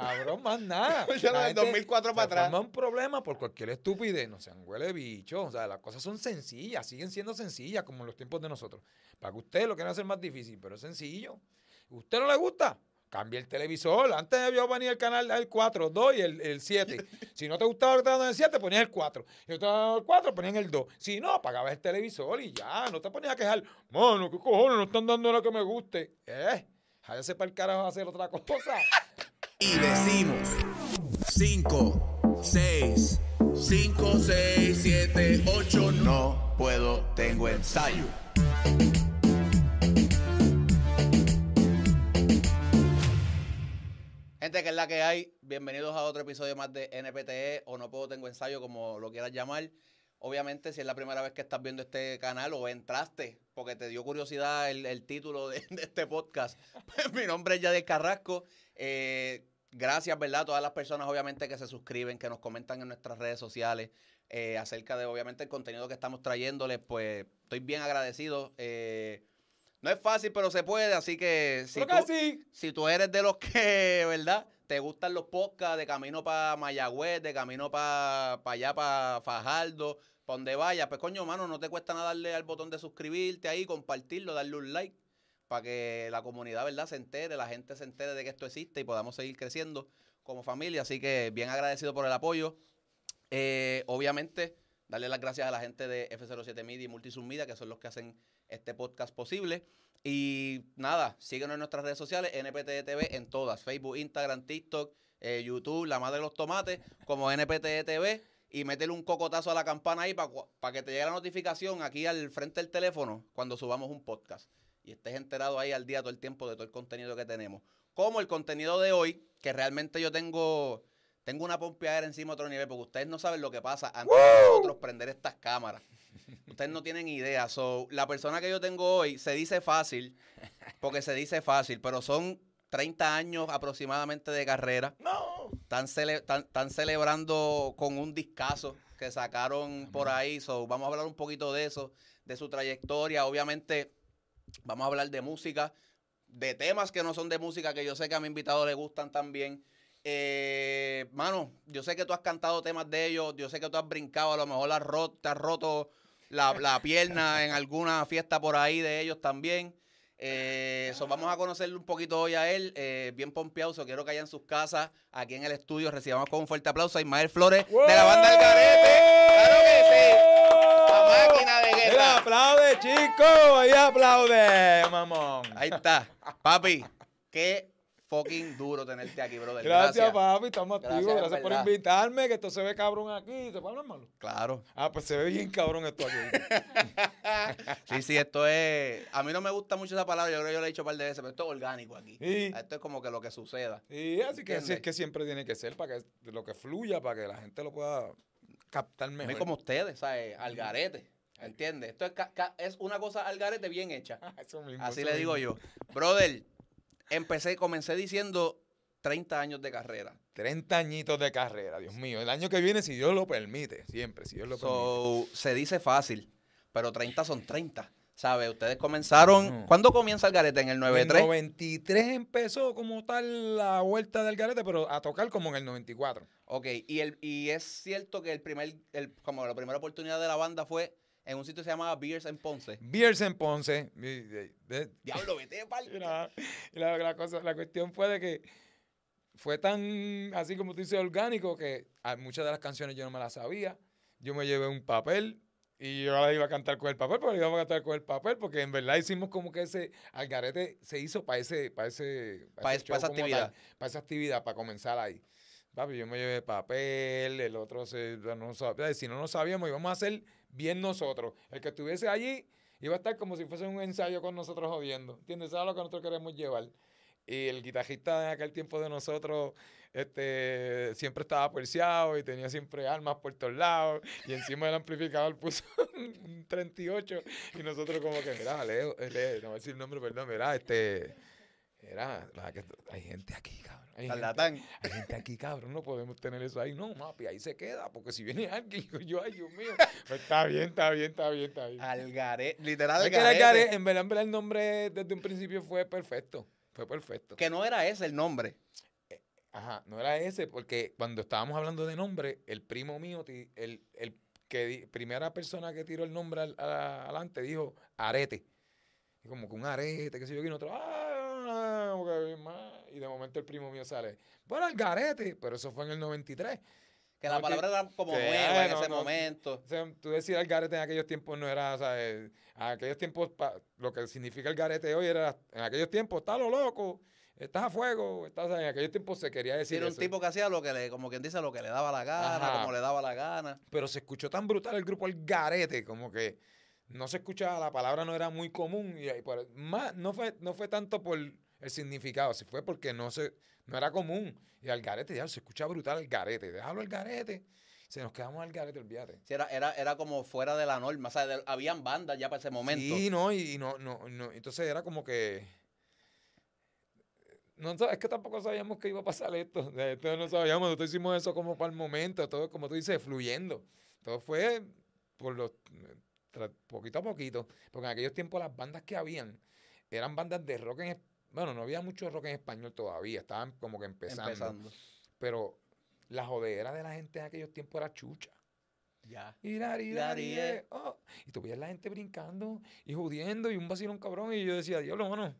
Cabrón, más nada. Ya La del gente 2004 se para atrás. forma un problema por cualquier estupidez. No sean huele bicho. O sea, las cosas son sencillas, siguen siendo sencillas como en los tiempos de nosotros. Para que usted lo quiera hacer más difícil, pero es sencillo. ¿Usted no le gusta? Cambia el televisor. Antes yo ponía el canal el 4, 2 y el, el 7. Si no te gustaba lo que estaba dando el 7, ponías el 4. Si no te gustaba el 4, ponías el 2. Si no, apagabas el televisor y ya. No te ponías a quejar. Mano, ¿qué cojones? No están dando lo que me guste. Eh, váyase para el carajo a hacer otra cosa. Y decimos 5, 6, 5, 6, 7, 8, no puedo, tengo ensayo. Gente, que es la que hay, bienvenidos a otro episodio más de NPTE o No Puedo Tengo Ensayo, como lo quieras llamar. Obviamente, si es la primera vez que estás viendo este canal o entraste porque te dio curiosidad el, título de, de este podcast, pues mi nombre es Yadier Carrasco. Eh, gracias, ¿verdad? A todas las personas, obviamente, que se suscriben, que nos comentan en nuestras redes sociales eh, acerca de, obviamente, el contenido que estamos trayéndoles. Pues estoy bien agradecido. Eh, no es fácil, pero se puede, así que si tú, que sí. si tú eres de los que, ¿verdad? Te gustan los podcasts de camino para Mayagüez, de camino para allá, para Fajardo, para donde vayas, pues coño, mano, no te cuesta nada darle al botón de suscribirte ahí, compartirlo, darle un like, para que la comunidad, ¿verdad? Se entere, la gente se entere de que esto existe y podamos seguir creciendo como familia. Así que bien agradecido por el apoyo. Eh, obviamente, darle las gracias a la gente de F07 Media y Multisum Media, que son los que hacen este podcast posible. Y nada, síguenos en nuestras redes sociales, NPT TV en todas, Facebook, Instagram, TikTok, eh, YouTube, La Madre de los Tomates, como NPT TV. Y métele un cocotazo a la campana ahí para que te llegue la notificación aquí al frente del teléfono cuando subamos un podcast. Y estés enterado ahí al día todo el tiempo de todo el contenido que tenemos. Como el contenido de hoy, que realmente yo tengo, tengo una pompeadera encima a otro nivel, porque ustedes no saben lo que pasa antes de nosotros prender estas cámaras. Ustedes no tienen idea. So, la persona que yo tengo hoy se dice fácil, porque se dice fácil, pero son 30 años aproximadamente de carrera. No. Están, cele- están- están celebrando con un discazo que sacaron por ahí. So, vamos a hablar un poquito de eso, de su trayectoria. Obviamente, vamos a hablar de música, de temas que no son de música, que yo sé que a mi invitado le gustan también. Eh, mano, yo sé que tú has cantado temas de ellos, yo sé que tú has brincado, a lo mejor has roto, te has roto la, la pierna en alguna fiesta por ahí de ellos también. Eh, so, vamos a conocerle un poquito hoy a él, eh, bien pompeado, so, quiero que haya en sus casas, aquí en el estudio, recibamos con un fuerte aplauso a Ismael Flores de la banda El Garete. Claro que sí. Máquina de guerra. Mira, aplaude, chico. Ahí aplaude, mamón. Ahí está. Papi, qué fucking duro tenerte aquí, brother. Gracias, papi. Estamos activos. Gracias por invitarme. Que esto se ve cabrón aquí. ¿Se puede hablar malo? Claro. Ah, pues se ve bien cabrón esto aquí. Sí, sí, esto es. A mí no me gusta mucho esa palabra, yo creo que yo la he dicho un par de veces, pero esto es orgánico aquí. Sí. Esto es como que lo que suceda. Y así que así es que siempre tiene que ser para que lo que fluya, para que la gente lo pueda captar mejor. mí como ustedes, ¿sabes? Al garete. ¿Entiendes? Esto es, es una cosa al garete bien hecha. Eso mismo, Así eso le digo yo. Brother, empecé, comencé diciendo 30 años de carrera. 30 añitos de carrera, Dios mío. El año que viene, si Dios lo permite, siempre, si Dios lo permite. So, se dice fácil, pero 30 son 30. ¿Sabes? Ustedes comenzaron. ¿Cuándo comienza el garete? ¿En el En 93? 93 empezó como tal la vuelta del garete, pero a tocar como en el 94. Ok, y, el, y es cierto que el primer, el, como la primera oportunidad de la banda fue en un sitio que se llamaba Beers en Ponce. Beers en Ponce. Diablo, vete pa'l- la, la- la cosa, la cuestión fue de que fue tan, así como tú dices, orgánico, que muchas de las canciones yo no me las sabía. Yo me llevé un papel y yo la iba a cantar con el papel, pero iba a cantar con el papel, porque en verdad hicimos como que ese algarete se hizo para ese, para ese, Pa' ese es- pa' esa actividad. para esa actividad, para comenzar ahí. Papi, yo me llevé papel, el otro se, no sabía, si no nos sabíamos, íbamos a hacer bien nosotros. El que estuviese allí iba a estar como si fuese un ensayo con nosotros jodiendo. ¿Entiendes? Eso es lo que nosotros queremos llevar. Y el guitarrista en aquel tiempo de nosotros este, siempre estaba puerciado y tenía siempre armas por todos lados. Y encima del amplificador puso un 38. Y nosotros como que, mira, Leo, eh, Leo, no voy a decir el nombre, perdón, mira, este... Era, la que- hay gente aquí, cabrón. Hay gente, hay gente aquí, cabrón, no podemos tener eso ahí. No, mapi, ahí se queda, porque si viene alguien, digo yo, ay, Dios mío. Pues está bien, está bien, está bien, está bien. Al garete. Literal, Es al que era el garete. Gare- en verdad, en verdad, el nombre desde un principio fue perfecto. Fue perfecto. Que no era ese el nombre. Ajá, no era ese, porque cuando estábamos hablando de nombre, el primo mío, el, el que primera persona que tiró el nombre al- adelante dijo arete. Y como que un arete, qué sé yo, y nosotros, ah, ok, ma", y de momento el primo mío sale, bueno, el garete, pero eso fue en el 93. Que la palabra era como que, nueva en no, ese no. momento. O sea, tú decir el garete en aquellos tiempos no era, o sea, eh, en aquellos tiempos, pa- lo que significa el garete hoy era, en aquellos tiempos, está lo loco, estás a fuego, estás, en aquellos tiempos se quería decir Era un eso. tipo que hacía lo que le, como quien dice, lo que le daba la gana, Ajá. como le daba la gana. pero se escuchó tan brutal el grupo El Garete, como que no se escuchaba, la palabra no era muy común, y, y por- más, no fue, no fue tanto por el significado, si fue porque no se, no era común. Y al garete, ya se escucha brutal el garete, déjalo el garete. Se nos quedamos al garete, olvídate. Sí, era, era, era como fuera de la norma. O sea, de- habían bandas ya para ese momento. Sí, no, y, y no, no, no, entonces era como que. No, es que tampoco sabíamos que iba a pasar esto. Esto no sabíamos, nosotros hicimos eso como para el momento, todo como tú dices, fluyendo. Todo fue por los poquito a poquito. Porque en aquellos tiempos las bandas que habían eran bandas de rock en es- bueno, no había mucho rock en español todavía, estaban como que empezando. empezando. Pero la jodera de la gente en aquellos tiempos era chucha. Ya. Y eh, oh. Y tú veías la gente brincando y jodiendo y un vacilón cabrón. Y yo decía, diablo, mano.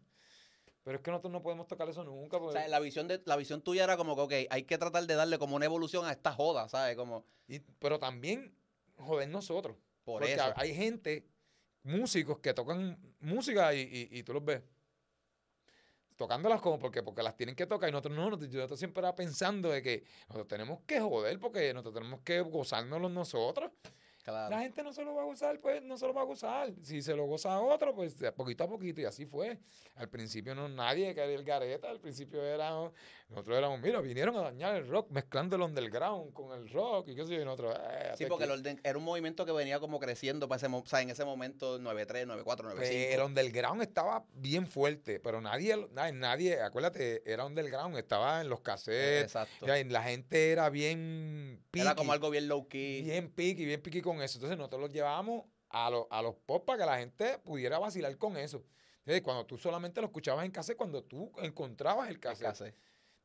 Pero es que nosotros no podemos tocar eso nunca. O porque- sea, la visión, de, la visión tuya era como que, ok, hay que tratar de darle como una evolución a esta joda, ¿sabes? Como, y- pero también joder nosotros. por porque eso. hay gente, músicos que tocan música y, y- y tú los ves tocándolas como porque, porque las tienen que tocar y nosotros no, nosotros, nosotros siempre era pensando de que nosotros tenemos que joder porque nosotros tenemos que gozárnoslo nosotros. Claro. La gente no se lo va a gozar, pues no se lo va a gozar. Si se lo goza a otro, pues poquito a poquito. Y así fue. Al principio no nadie quería el gareta. Al principio era, nosotros éramos, mira, vinieron a dañar el rock, mezclando el underground con el rock y qué sé yo. Y nosotros, eh, Sí, porque el orden- era un movimiento que venía como creciendo para ese, o sea, en ese momento 93, 94, 95. Pero el underground estaba bien fuerte, pero nadie, nadie, nadie, acuérdate, era underground, estaba en los cassettes. Exacto. la gente era bien Era picky, como algo bien low key. bien piqui, bien piqui con eso. Entonces nosotros los llevábamos a, los a los pop para que la gente pudiera vacilar con eso. Entonces, cuando tú solamente lo escuchabas en cassette, cuando tú encontrabas el cassette.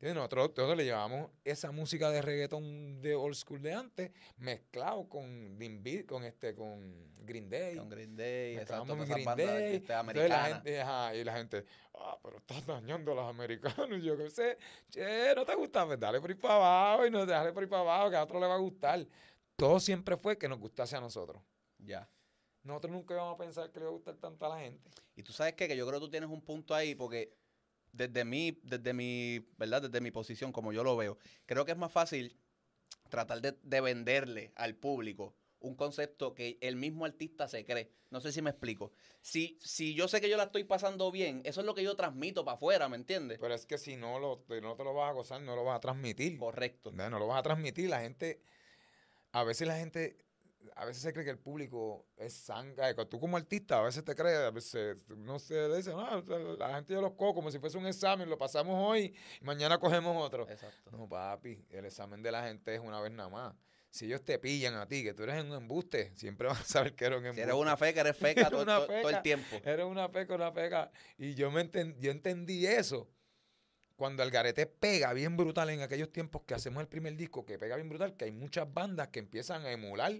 Entonces, nosotros, nosotros le llevamos esa música de reggaeton de old school de antes, mezclado con con este, con Green Day. Con Green Day, exacto. Esas Green Day. este, Entonces la gente, ajá, y la gente, ah, pero estás dañando a los americanos. Y yo qué sé, che, no te gusta, pues dale por ahí para abajo y no dale por ahí para abajo, que a otro le va a gustar. Todo siempre fue que nos gustase a nosotros. Ya. Nosotros nunca íbamos a pensar que le iba a gustar tanto a la gente. Y tú sabes qué? que yo creo que tú tienes un punto ahí porque desde mi, desde mi, ¿verdad? Desde mi posición, como yo lo veo, creo que es más fácil tratar de, de venderle al público un concepto que el mismo artista se cree. No sé si me explico. Si, si yo sé que yo la estoy pasando bien, eso es lo que yo transmito para afuera, ¿me entiendes? Pero es que si no, lo, te- no te lo vas a gozar, no lo vas a transmitir. Correcto. No, no lo vas a transmitir. La gente, a veces la gente, a veces se cree que el público es sangre. Tú como artista, a veces te crees, a veces no se dice, no, la gente yo los cojo como si fuese un examen, lo pasamos hoy y mañana cogemos otro. Exacto. No, papi, el examen de la gente es una vez nada más. Si ellos te pillan a ti, que tú eres un embuste, siempre van a saber que eres un Si embuste. eres una feca, eres feca Eres todo, una todo- todo el feca. tiempo. Eres una peca, una peca. Y yo, me enten- yo entendí eso cuando el garete pega bien brutal en aquellos tiempos que hacemos el primer disco, que pega bien brutal, que hay muchas bandas que empiezan a emular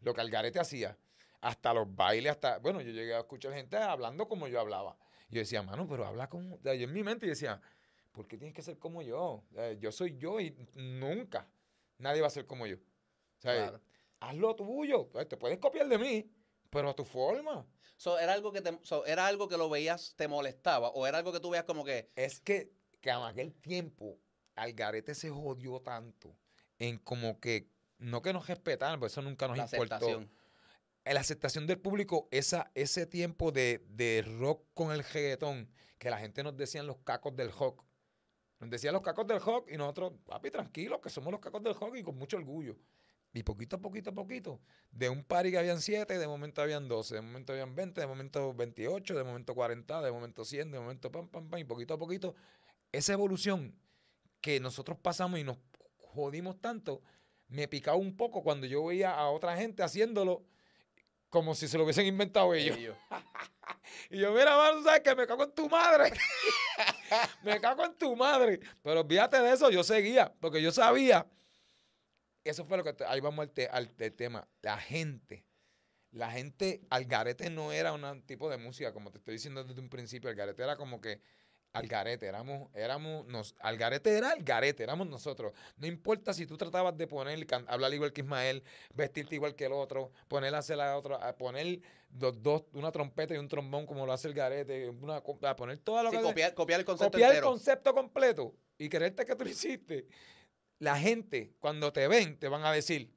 lo que el garete hacía. Hasta los bailes, hasta. Bueno, yo llegué a escuchar gente hablando como yo hablaba. Y yo decía, mano, pero habla como. o sea, Yo en mi mente decía, ¿por qué tienes que ser como yo? O sea, yo soy yo y nunca nadie va a ser como yo. O sea, Claro. haz lo tuyo. Pues, Te puedes copiar de mí, pero a tu forma. So, era algo que te, so, era algo que lo veías, te molestaba, o era algo que tú veías como que, Es que, que en aquel tiempo Algarete se jodió tanto en como que, no que nos respetaran, porque eso nunca nos la importó. aceptación. La aceptación del público, esa, ese tiempo de, de rock con el reggaetón, que la gente nos decían los cacos del rock. Nos decían los cacos del rock y nosotros, papi, tranquilos, que somos los cacos del rock y con mucho orgullo. Y poquito a poquito a poquito, de un party que habían 7, de momento habían 12, de momento habían 20, de momento 28, de momento 40, de momento 100, de momento pam, pam, pam, y poquito a poquito, esa evolución que nosotros pasamos y nos jodimos tanto, me picaba un poco cuando yo veía a otra gente haciéndolo como si se lo hubiesen inventado ellos. Ellos. Y yo, mira, mano, sabes que me cago en tu madre. me cago en tu madre. Pero olvídate de eso, yo seguía, porque yo sabía. Eso fue lo que. ahí vamos al, te- al te- tema. La gente. La gente, Algarete no era un tipo de música, como te estoy diciendo desde un principio. Algarete era como que. Algarete, éramos, éramos, nos, Algarete era Algarete, éramos nosotros. No importa si tú tratabas de poner, hablar igual que Ismael, vestirte igual que el otro, poner a hacer la otra, poner los dos, una trompeta y un trombón como lo hace el Garete, una, a poner todo lo Sí, que copiar, copiar el concepto copiar el concepto completo y creerte que tú lo hiciste. La gente, cuando te ven, te van a decir,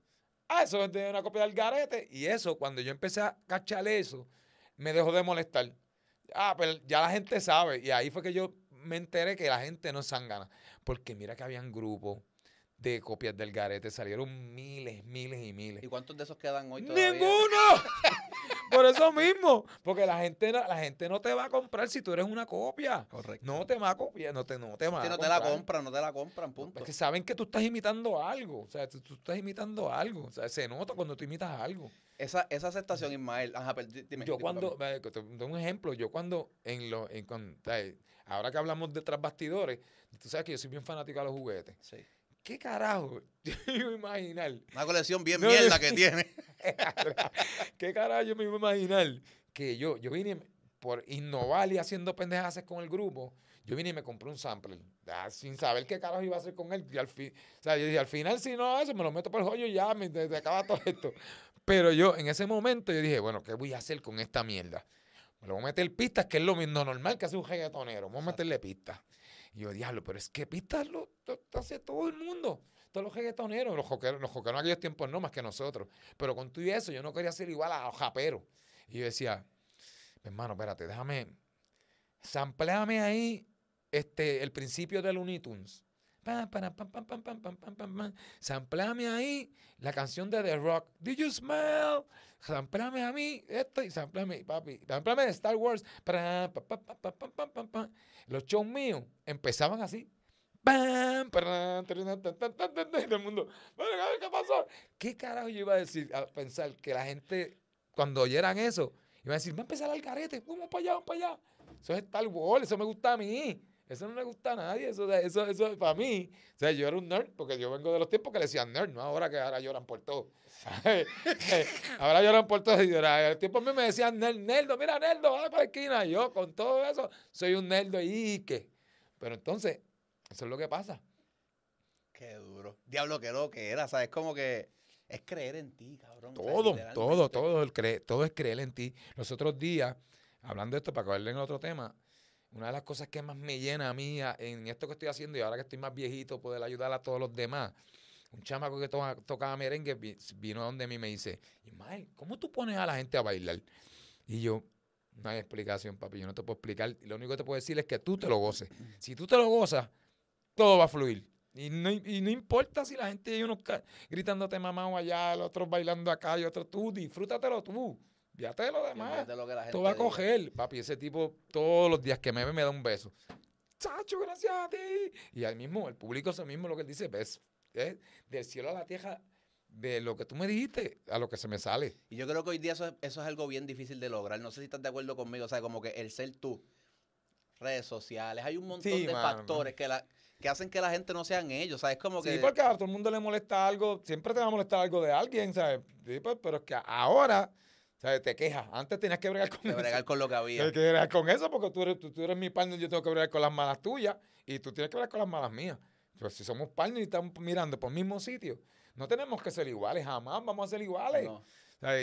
ah, eso es de una copia del Garete. Y eso, cuando yo empecé a cachar eso, me dejó de molestar. Ah, pero ya la gente sabe. Y ahí fue que yo me enteré que la gente no es sangana. Porque mira que habían grupos de copias del Garete. Salieron miles, miles y miles. ¿Y cuántos de esos quedan hoy todavía? ¡Ninguno! Por eso mismo. Porque la gente, no- la gente no te va a comprar si tú eres una copia. Correcto. No te va a copiar, no te, no te va a no te la compran, no te la compran, punto. Es que saben que tú estás imitando algo. O sea, tú, tú estás imitando algo. O sea, se nota cuando tú imitas algo. Esa, esa aceptación, Ismael. Ajá, pero di- dime. yo cuando, eh, te doy un ejemplo, yo cuando, en lo, en, con- o sea, ahora que hablamos de tras bastidores, tú sabes que yo soy bien fanático a los juguetes. Sí. ¿Qué carajo? Yo me iba a imaginar Una colección bien No, mierda que tiene. ¿Qué carajo yo me iba a imaginar? Que yo, yo vine por innovar y haciendo pendejadas con el grupo. Yo vine y me compré un sampler, ah, sin saber qué carajo iba a hacer con él. Y al, fin, o sea, yo dije, al final, si no eso, me lo meto por el joyo y ya, me, se acaba todo esto. Pero yo, en ese momento, yo dije, bueno, ¿qué voy a hacer con esta mierda? Me lo voy a meter pistas, que es lo mismo normal que hace un reggaetonero. Vamos a meterle pistas. Y yo, diablo, pero es que pistas lo, lo- hace todo el mundo. Todos los reggaetoneros, los joqueros, los joqueros en aquellos tiempos no más que nosotros. Pero con todo y eso, yo no quería ser igual a los japeros. Y yo decía, hermano, espérate, déjame, sampleame ahí este, el principio de Looney. Para, pam, pam, pam, pam, pam, pam, pam, pam. Sampleame ahí la canción de The Rock. Did you smell? Sampleame a mí esto y sampleame, papi. Sampleame de Star Wars. Pa, pa, pa, pa. Los shows míos empezaban así. Pam, todo el mundo, "Bueno, ¿qué pasó? ¿Qué carajo yo iba a decir? A pensar que la gente, cuando oyeran eso, iba a decir, va a empezar el carete, vamos para allá, vamos para allá. Eso es Star Wars, eso me gusta a mí. Eso no le gusta a nadie, eso, eso, eso para mí. O sea, yo era un nerd, porque yo vengo de los tiempos que le decían nerd, no ahora que ahora lloran por todo. ahora lloran por todo. Y el tiempo a mí me decían nerd, nerdo, mira, nerdo, vale para la esquina. Y yo, con todo eso, soy un nerdo y qué. Pero entonces, eso es lo que pasa. Qué duro. Diablo, qué lo que era, ¿sabes? Como que es creer en ti, cabrón. Todo, todo, todo, el todo es creer en ti. Los otros días, hablando de esto, para acabarle en otro tema, una de las cosas que más me llena a mí en esto que estoy haciendo y ahora que estoy más viejito, poder ayudar a todos los demás. Un chamaco que to- tocaba merengue vi- vino a donde mí y me dice, Ismael, ¿cómo tú pones a la gente a bailar? Y yo, no hay explicación, papi, yo no te puedo explicar. Lo único que te puedo decir es que tú te lo goces. Si tú te lo gozas, todo va a fluir. Y no, y no importa si la gente hay unos gritándote mamá allá, los otros bailando acá y otros tú, disfrútatelo tú. Fíjate de lo demás. Lo que la gente Todo va a diga. coger. Papi, ese tipo todos los días que me ve me da un beso. Chacho, gracias a ti. Y ahí mismo, el público eso mismo lo que él dice, ves, es del cielo a la tierra, de lo que tú me dijiste a lo que se me sale. Y yo creo que hoy día eso es, eso es algo bien difícil de lograr. No sé si estás de acuerdo conmigo. O sea, como que el ser tú, redes sociales, hay un montón Sí, de mano. factores que, la, que hacen que la gente no sean ellos. O sea, es como que... Sí, porque a todo el mundo le molesta algo, siempre te va a molestar algo de alguien, ¿sabes? Sí, pues, pero es que ahora, ¿sabes? Te quejas. Antes tenías que bregar con de eso. bregar con lo que había. Tienes que bregar con eso porque tú eres, tú, tú eres mi partner, yo tengo que bregar con las malas tuyas y tú tienes que bregar con las malas mías. Pues si somos partners y estamos mirando por el mismo sitio, no tenemos que ser iguales, jamás vamos a ser iguales.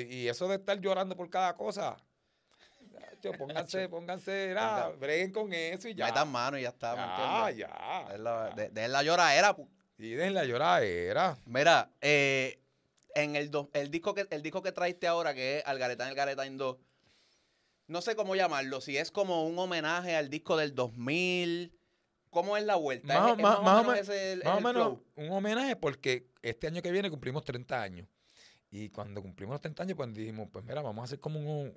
Y eso de estar llorando por cada cosa, pónganse, pónganse, era, Ponga- breguen con eso y ya. Metan mano y ya está, ¿me ya, entiendes? ya. Es la- de, de la lloradera. Y den la lloradera. Mira, eh, en el, do- el, disco que, el disco que traiste ahora, que es Algaretán, Algaretán 2, no sé cómo llamarlo, si es como un homenaje al disco del 2000, ¿cómo es la vuelta? Más- ¿Es- es más- más o menos ese el- Más o menos un homenaje porque este año que viene cumplimos 30 años. Y cuando cumplimos los 30 años, pues dijimos, pues mira, vamos a hacer como un,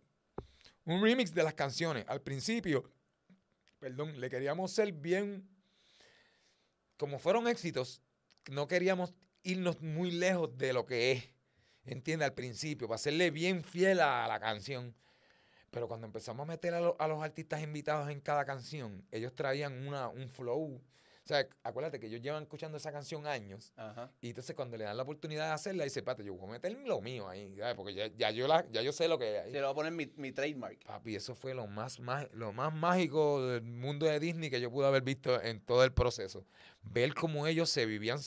un remix de las canciones. Al principio, perdón, le queríamos ser bien, como fueron éxitos, no queríamos irnos muy lejos de lo que es, ¿entiendes? Al principio, para serle bien fiel a la canción. Pero cuando empezamos a meter a, lo- a los artistas invitados en cada canción, ellos traían una, un flow. O sea, acuérdate que ellos llevan escuchando esa canción años. Ajá. Y entonces cuando le dan la oportunidad de hacerla, dice, pate, yo voy a meter lo mío ahí, ¿sabes? porque ya, ya yo la, ya yo sé lo que hay. Sí, le voy a poner mi, mi trademark. Papi, eso fue lo más, má- lo más mágico del mundo de Disney que yo pude haber visto en todo el proceso. Ver cómo ellos se vivían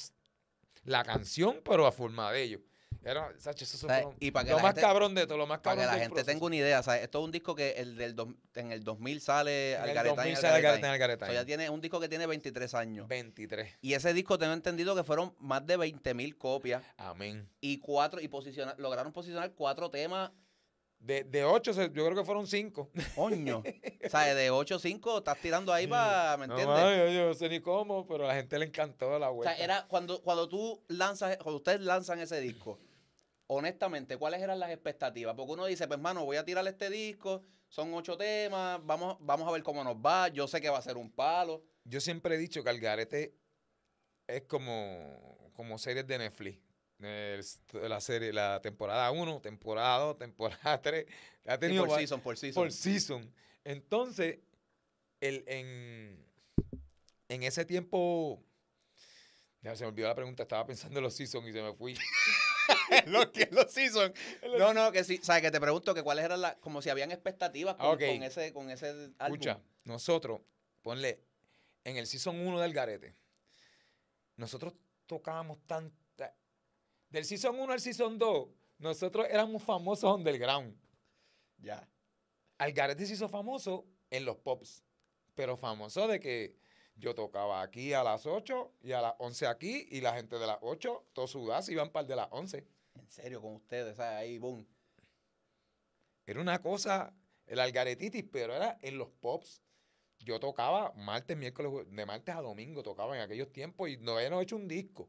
la canción, pero a forma de ellos. Era, Sacho, eso sea, fue lo, y para que lo más gente- cabrón de todo, lo más Para cabrón que la gente proceso. tenga una idea, ¿sabes? Esto es un disco que el del dos- en el 2000 sale En el Algaretán 2000 y sale. Algaretán. O sea, ya tiene un disco que tiene 23 años. 23. Y ese disco tengo entendido que fueron más de 20 mil copias Amén. y cuatro y posicionar, lograron posicionar cuatro temas. De, de 8, yo creo que fueron 5. Coño. o sea, de 8 o 5 estás tirando ahí para, ¿me No, entiendes? mano, yo, yo no sé ni cómo, pero a la gente le encantó la o vuelta. sea, era cuando, cuando tú lanzas, cuando ustedes lanzan ese disco, honestamente, ¿cuáles eran las expectativas? Porque uno dice, pues, mano, voy a tirar este disco, son ocho temas, vamos, vamos a ver cómo nos va, yo sé que va a ser un palo. Yo siempre he dicho que Algarete es como, como series de Netflix. El- la serie, la temporada 1, temporada 2, temporada 3. Ha tenido por season, por season. por season. Entonces, el, en, en ese tiempo. Ya se me olvidó la pregunta, estaba pensando en los seasons y se me fui. los que los season. No, no, que sí, sabes que te pregunto que cuáles eran las, como si habían expectativas con, Ah, con ese, con ese álbum. Escucha, nosotros, ponle, en el season 1 del Garete, nosotros tocábamos tanta. Del season 1 al season 2, nosotros éramos famosos underground. Ya. Algarete se hizo famoso en los pops, pero famoso de que yo tocaba aquí a las 8 y a las 11 aquí, y la gente de las 8, todos sudados, iban para el de las 11. En serio, con ustedes, ¿sabes? Ahí, boom. Era una cosa, el algaretitis, pero era en los pops. Yo tocaba martes, miércoles, de martes a domingo tocaba en aquellos tiempos y no habíamos hecho un disco.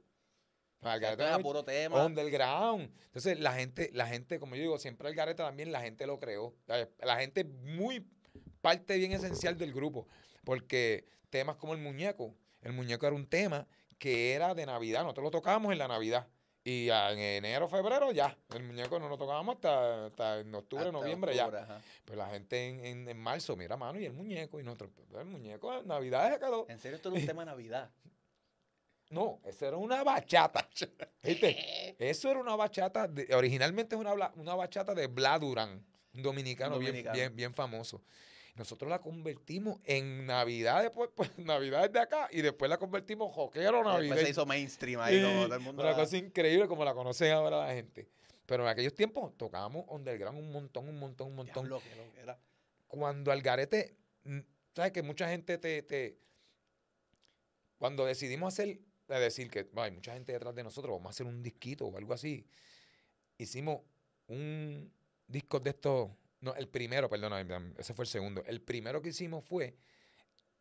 No era puro tema. underground. Entonces, la gente, la gente, como yo digo, siempre Algarete también la gente lo creó. La, la gente es muy parte bien esencial del grupo. Porque temas como el muñeco, el muñeco era un tema que era de Navidad. Nosotros lo tocábamos en la Navidad. Y en enero, febrero, ya. El muñeco no lo tocábamos hasta, hasta en octubre, Hasta noviembre, octubre, ya. ajá. Pues la gente en, en, en marzo, mira, mano, y el muñeco. Y nosotros, pues, el muñeco, Navidad se quedó. En serio, esto era un tema de Navidad. No, eso era una bachata. ¿Viste? Eso era una bachata, de- originalmente es una, una bachata de Bla Durán, un dominicano, bien- Dominicano. Bien, bien, famoso. Nosotros la convertimos en Navidad, después, pues, Navidad de acá, y después la convertimos joquero Después se hizo mainstream ahí, Y como todo el mundo. Una la- cosa increíble como la conocen ahora la gente. Pero en aquellos tiempos tocábamos underground un montón, un montón, un montón. Diablo, que lo que era. Cuando Algarete, mm, sabes que mucha gente te, te cuando decidimos hacer, de decir que "Bueno, hay mucha gente detrás de nosotros, vamos a hacer un disquito o algo así, hicimos un disco de estos, no, el primero, perdón, ese fue el segundo. El primero que hicimos fue,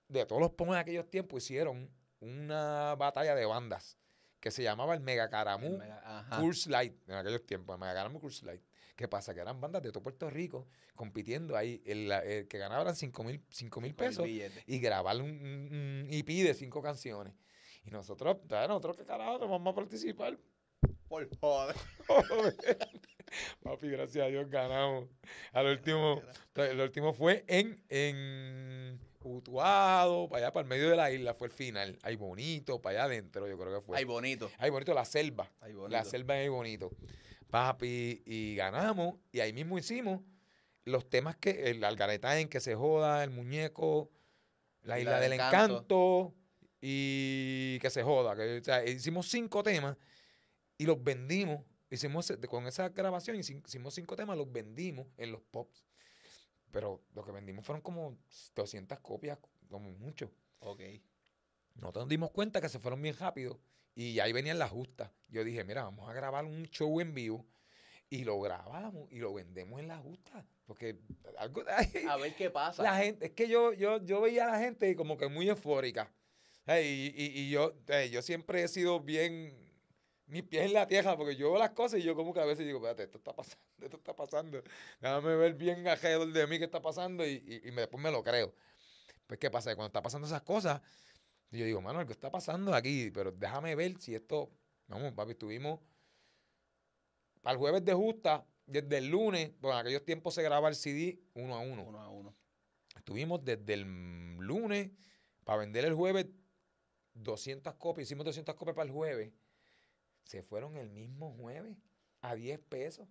de todos los pomos de aquellos tiempos, hicieron una batalla de bandas que se llamaba el Mega Caramú El mega-. Curse Light, en aquellos tiempos, me ganaron Curse Light. ¿Qué pasa? Que eran bandas de todo Puerto Rico compitiendo ahí. El, el que ganaba eran 5 mil el pesos y grabar un, un- un EP de cinco canciones. Y nosotros, nosotros qué carajo, nos vamos a participar. Por joder. Papi, gracias a Dios ganamos. Al último, el último fue en, en Utuado, para allá, para el medio de la isla, fue el final. Ahí bonito, para allá adentro, yo creo que fue. Ay, bonito. Ahí bonito, la selva. Ay, bonito. La selva es bonito. Papi, y ganamos, y ahí mismo hicimos los temas que, el algaretán, que se joda, el muñeco, la isla del encanto, y que se joda. Que, o sea, hicimos cinco temas y los vendimos. Hicimos, con esa grabación hici- hicimos cinco temas, los vendimos en los pops. Pero lo que vendimos fueron como 200 copias, como mucho. Ok. Nosotros nos dimos cuenta que se fueron bien rápido y ahí venían las justas. Yo dije, mira, vamos a grabar un show en vivo y lo grabamos y lo vendemos en la justa. Porque algo A ver qué pasa. la gente, es que yo, yo, yo veía a la gente como que muy eufórica. Y, y- y yo, yo siempre he sido bien, mis pies en la tierra, porque yo veo las cosas y yo como que a veces digo, espérate, esto está pasando, esto está pasando. Déjame ver bien alrededor de mí qué está pasando y, y, y me- después me lo creo. Pues, ¿qué pasa? Cuando está pasando esas cosas, yo digo, mano, algo está pasando aquí, pero déjame ver si esto, vamos, papi, estuvimos, para el jueves de justa, desde el lunes, bueno, en aquellos tiempos se graba el CD uno a uno. Uno a uno. Estuvimos desde el lunes para vender el jueves 200 copias. Hicimos 200 copias para el jueves. Se fueron el mismo jueves a 10 pesos.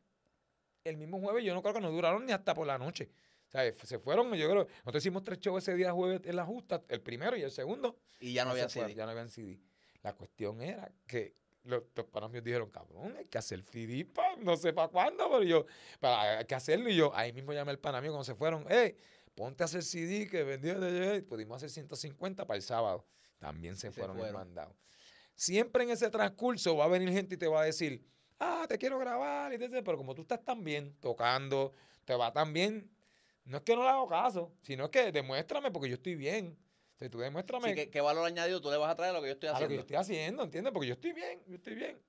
El mismo jueves, yo no creo que nos duraron ni hasta por la noche. O sea, se fueron, yo creo, nosotros hicimos tres shows ese día jueves en la justa, el primero y el segundo. Y ya no había se fueron, CD. Ya no habían CD. La cuestión era que los, los panas míos dijeron, cabrón, hay que hacer CD pa, no sé para cuándo, pero yo, para, hay que hacerlo. Y yo, ahí mismo llamé al pana mío cuando se fueron, hey, ponte a hacer CD que vendió, y pudimos hacer 150 para el sábado. También se Y se fueron, fueron. mandados. Siempre en ese transcurso va a venir gente y te va a decir, ah, te quiero grabar, y te- pero como tú estás tan bien tocando, te va tan bien, no es que no le hago caso, sino que demuéstrame porque yo estoy bien. O sea, tú demuéstrame ¿qué valor añadido tú le vas a traer a lo que yo estoy a lo que haciendo? yo estoy haciendo, ¿entiendes? Porque yo estoy bien, yo estoy bien.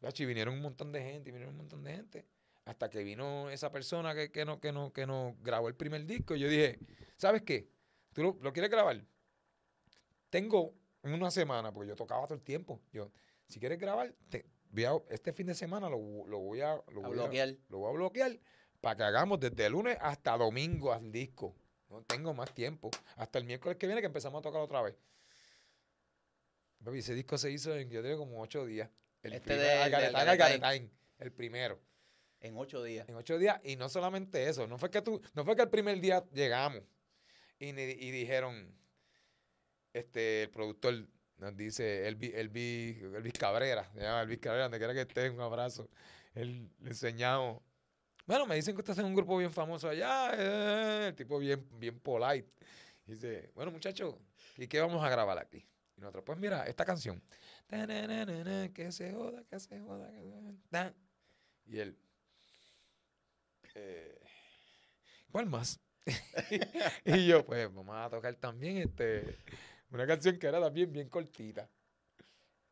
Gachi, vinieron un montón de gente, vinieron un montón de gente. Hasta que vino esa persona que, que, no, que, no, que no grabó el primer disco. Y yo dije, ¿sabes qué? ¿Tú lo, lo quieres grabar? Tengo una semana, porque yo tocaba todo el tiempo. Yo, si quieres grabar, te, voy a- este fin de semana lo, lo voy a, lo A voy bloquear. lo voy a bloquear para que hagamos desde el lunes hasta domingo al disco. No tengo más tiempo. Hasta el miércoles que viene que empezamos a tocar otra vez. Baby, ese disco se hizo en, yo digo, como ocho días. El Este primer- de- Algaretán, Algaretán. Algaretán, el primero. En ocho días. En ocho días. Y no solamente eso, no fue que tú, no fue que el primer día llegamos y, y dijeron, este, el productor nos dice, Elvis, Elvis, Elvis Cabrera, se llama Elvis Cabrera, donde quiera que esté, un abrazo. Él le enseñamos. Bueno, me dicen que estás en un grupo bien famoso allá, eh, el tipo bien, bien polite. Dice, bueno, muchachos, ¿y qué vamos a grabar aquí? Y nosotros, pues mira, esta canción. Que se joda, que se joda, que se joda. Y él, eh, ¿cuál más? y yo, pues vamos a tocar también este, una canción que era también bien cortita.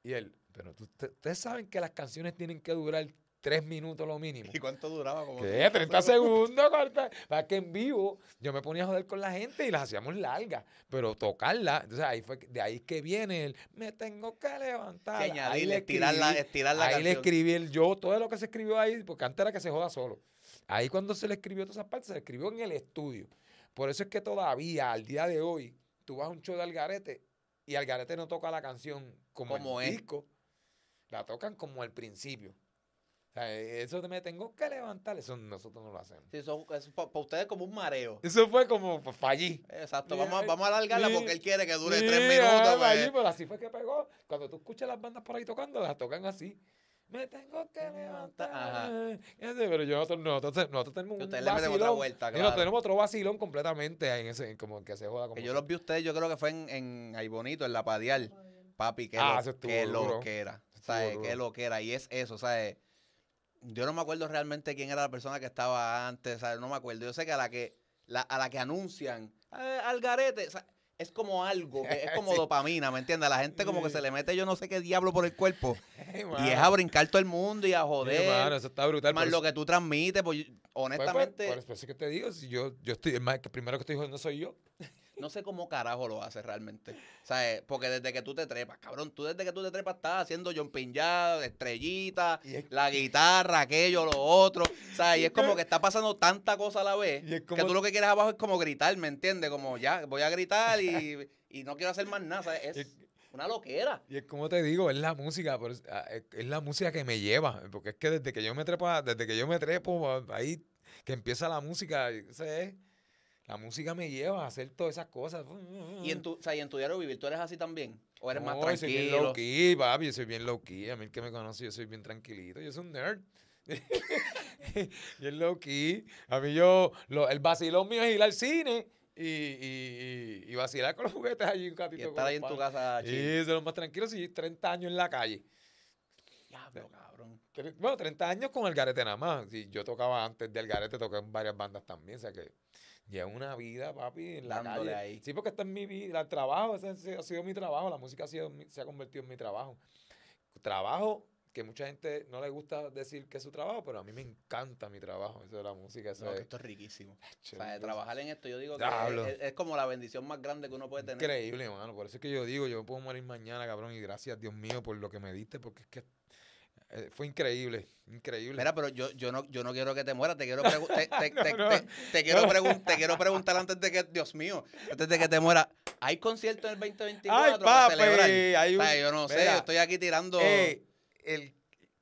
Y él, pero ustedes saben que las canciones tienen que durar tres minutos lo mínimo. ¿Y cuánto duraba? Como ¿Qué? 30 segundos, corta. Para que en vivo yo me ponía a joder con la gente y las hacíamos largas. Pero tocarla, entonces ahí fue, de ahí que viene el me tengo que levantar. Sí, ahí le estirar la, estirar la ahí le escribí el yo, todo lo que se escribió ahí, porque antes era que se joda solo. Ahí cuando se le escribió todas esas partes, se le escribió en el estudio. Por eso es que todavía, al día de hoy, tú vas a un show de Algarete y Algarete no toca la canción como, Como el es. disco, la tocan como al principio. O sea, eso de me tengo que levantar, eso nosotros no lo hacemos. Sí, eso, eso para ustedes como un mareo. Eso fue como fallí. Exacto, vamos, a- ay, vamos a alargarla porque él quiere que dure tres minutos. fallí, pues. pero así fue que pegó. Cuando tú escuchas las bandas por ahí tocando, las tocan así. Me tengo que levantar. Ajá. Ese, Pero yo, nosotros, nosotros, nosotros tenemos un ustedes le vacilón. otra vuelta, claro. tenemos otro vacilón completamente ahí en ese, como que se joda como Que yo los vi ustedes, yo creo que fue en, en Ay Bonito, en La Padial. Papi, qué, Ah, lo, duro. lo que era. ¿Sabes? Qué lo que era. Y es eso, ¿sabes? Yo no me acuerdo realmente quién era la persona que estaba antes, ¿sabes? No me acuerdo. Yo sé que a la que, la, a la que anuncian, "Ah, al garete, o sea, es como algo, que es como Sí. dopamina, ¿me entiendes? A la gente como que se le mete yo no sé qué diablo por el cuerpo. Hey, y es a brincar todo el mundo y a joder. mano, eso está brutal. más por lo eso- que tú transmites, pues pues, pues, honestamente, por eso es que te digo, si yo, yo estoy, es más, que primero que estoy jodiendo soy yo. No sé cómo carajo lo haces realmente. ¿Sabes? Porque desde que tú te trepas, cabrón, tú desde que tú te trepas estás haciendo jumping jazz, estrellita, es- la guitarra, aquello, lo otro. ¿Sabes? Y es como que está pasando tanta cosa a la vez que tú lo que quieres abajo es como gritar, ¿me entiendes? Como ya, voy a gritar y, y no quiero hacer más nada. ¿sabes? Es una loquera. Y es como te digo, es la música, ah, es es la música que me lleva, porque es que desde que yo me trepo, a- desde que yo me trepo, a- ahí que empieza la música, sé, la música me lleva a hacer todas esas cosas. Y en tu, o sea, y en tu diario vivir, ¿tú eres así también? ¿O eres más No, yo soy bien tranquilo? low key, papi, yo soy bien low key, a mí el que me conoce, yo soy bien tranquilito, yo soy un nerd. bien low key. A mí yo, lo- el vacilón mío es ir al cine y, y, y, y vacilar con los juguetes allí un Y ratito. con estar ahí en tu casa chill. Y ser los más tranquilos y 30 años en la calle. Diablo, cabrón. Bueno, 30 años con el garete nada más. Sí, yo tocaba antes del garete, toqué en varias bandas también. O sea que llevo una vida, papi, en la Dándole calle. ahí. Sí, porque esta es mi vida, el trabajo, ese ha sido mi trabajo. La música ha sido, se ha convertido en mi trabajo. Trabajo que mucha gente no le gusta decir que es su trabajo, pero a mí me encanta mi trabajo. Eso de la música, eso No, que es esto es riquísimo. O sea, trabajar en esto, yo digo que es, es como la bendición más grande que uno puede tener. Increíble, mano. Por eso es que yo digo, yo puedo morir mañana, cabrón, y gracias, Dios mío, por lo que me diste, porque es que Eh, fue increíble, increíble. Mira, pero yo, yo, no, yo no quiero que te mueras, te quiero, te, te- No, te- no. te- te quiero pregun- te quiero preguntar antes de que, Dios mío, antes de que te muera, ¿hay concierto en el 2024 Ay, para papi, celebrar? hay O sea, yo no sé, yo estoy aquí tirando... Eh, el,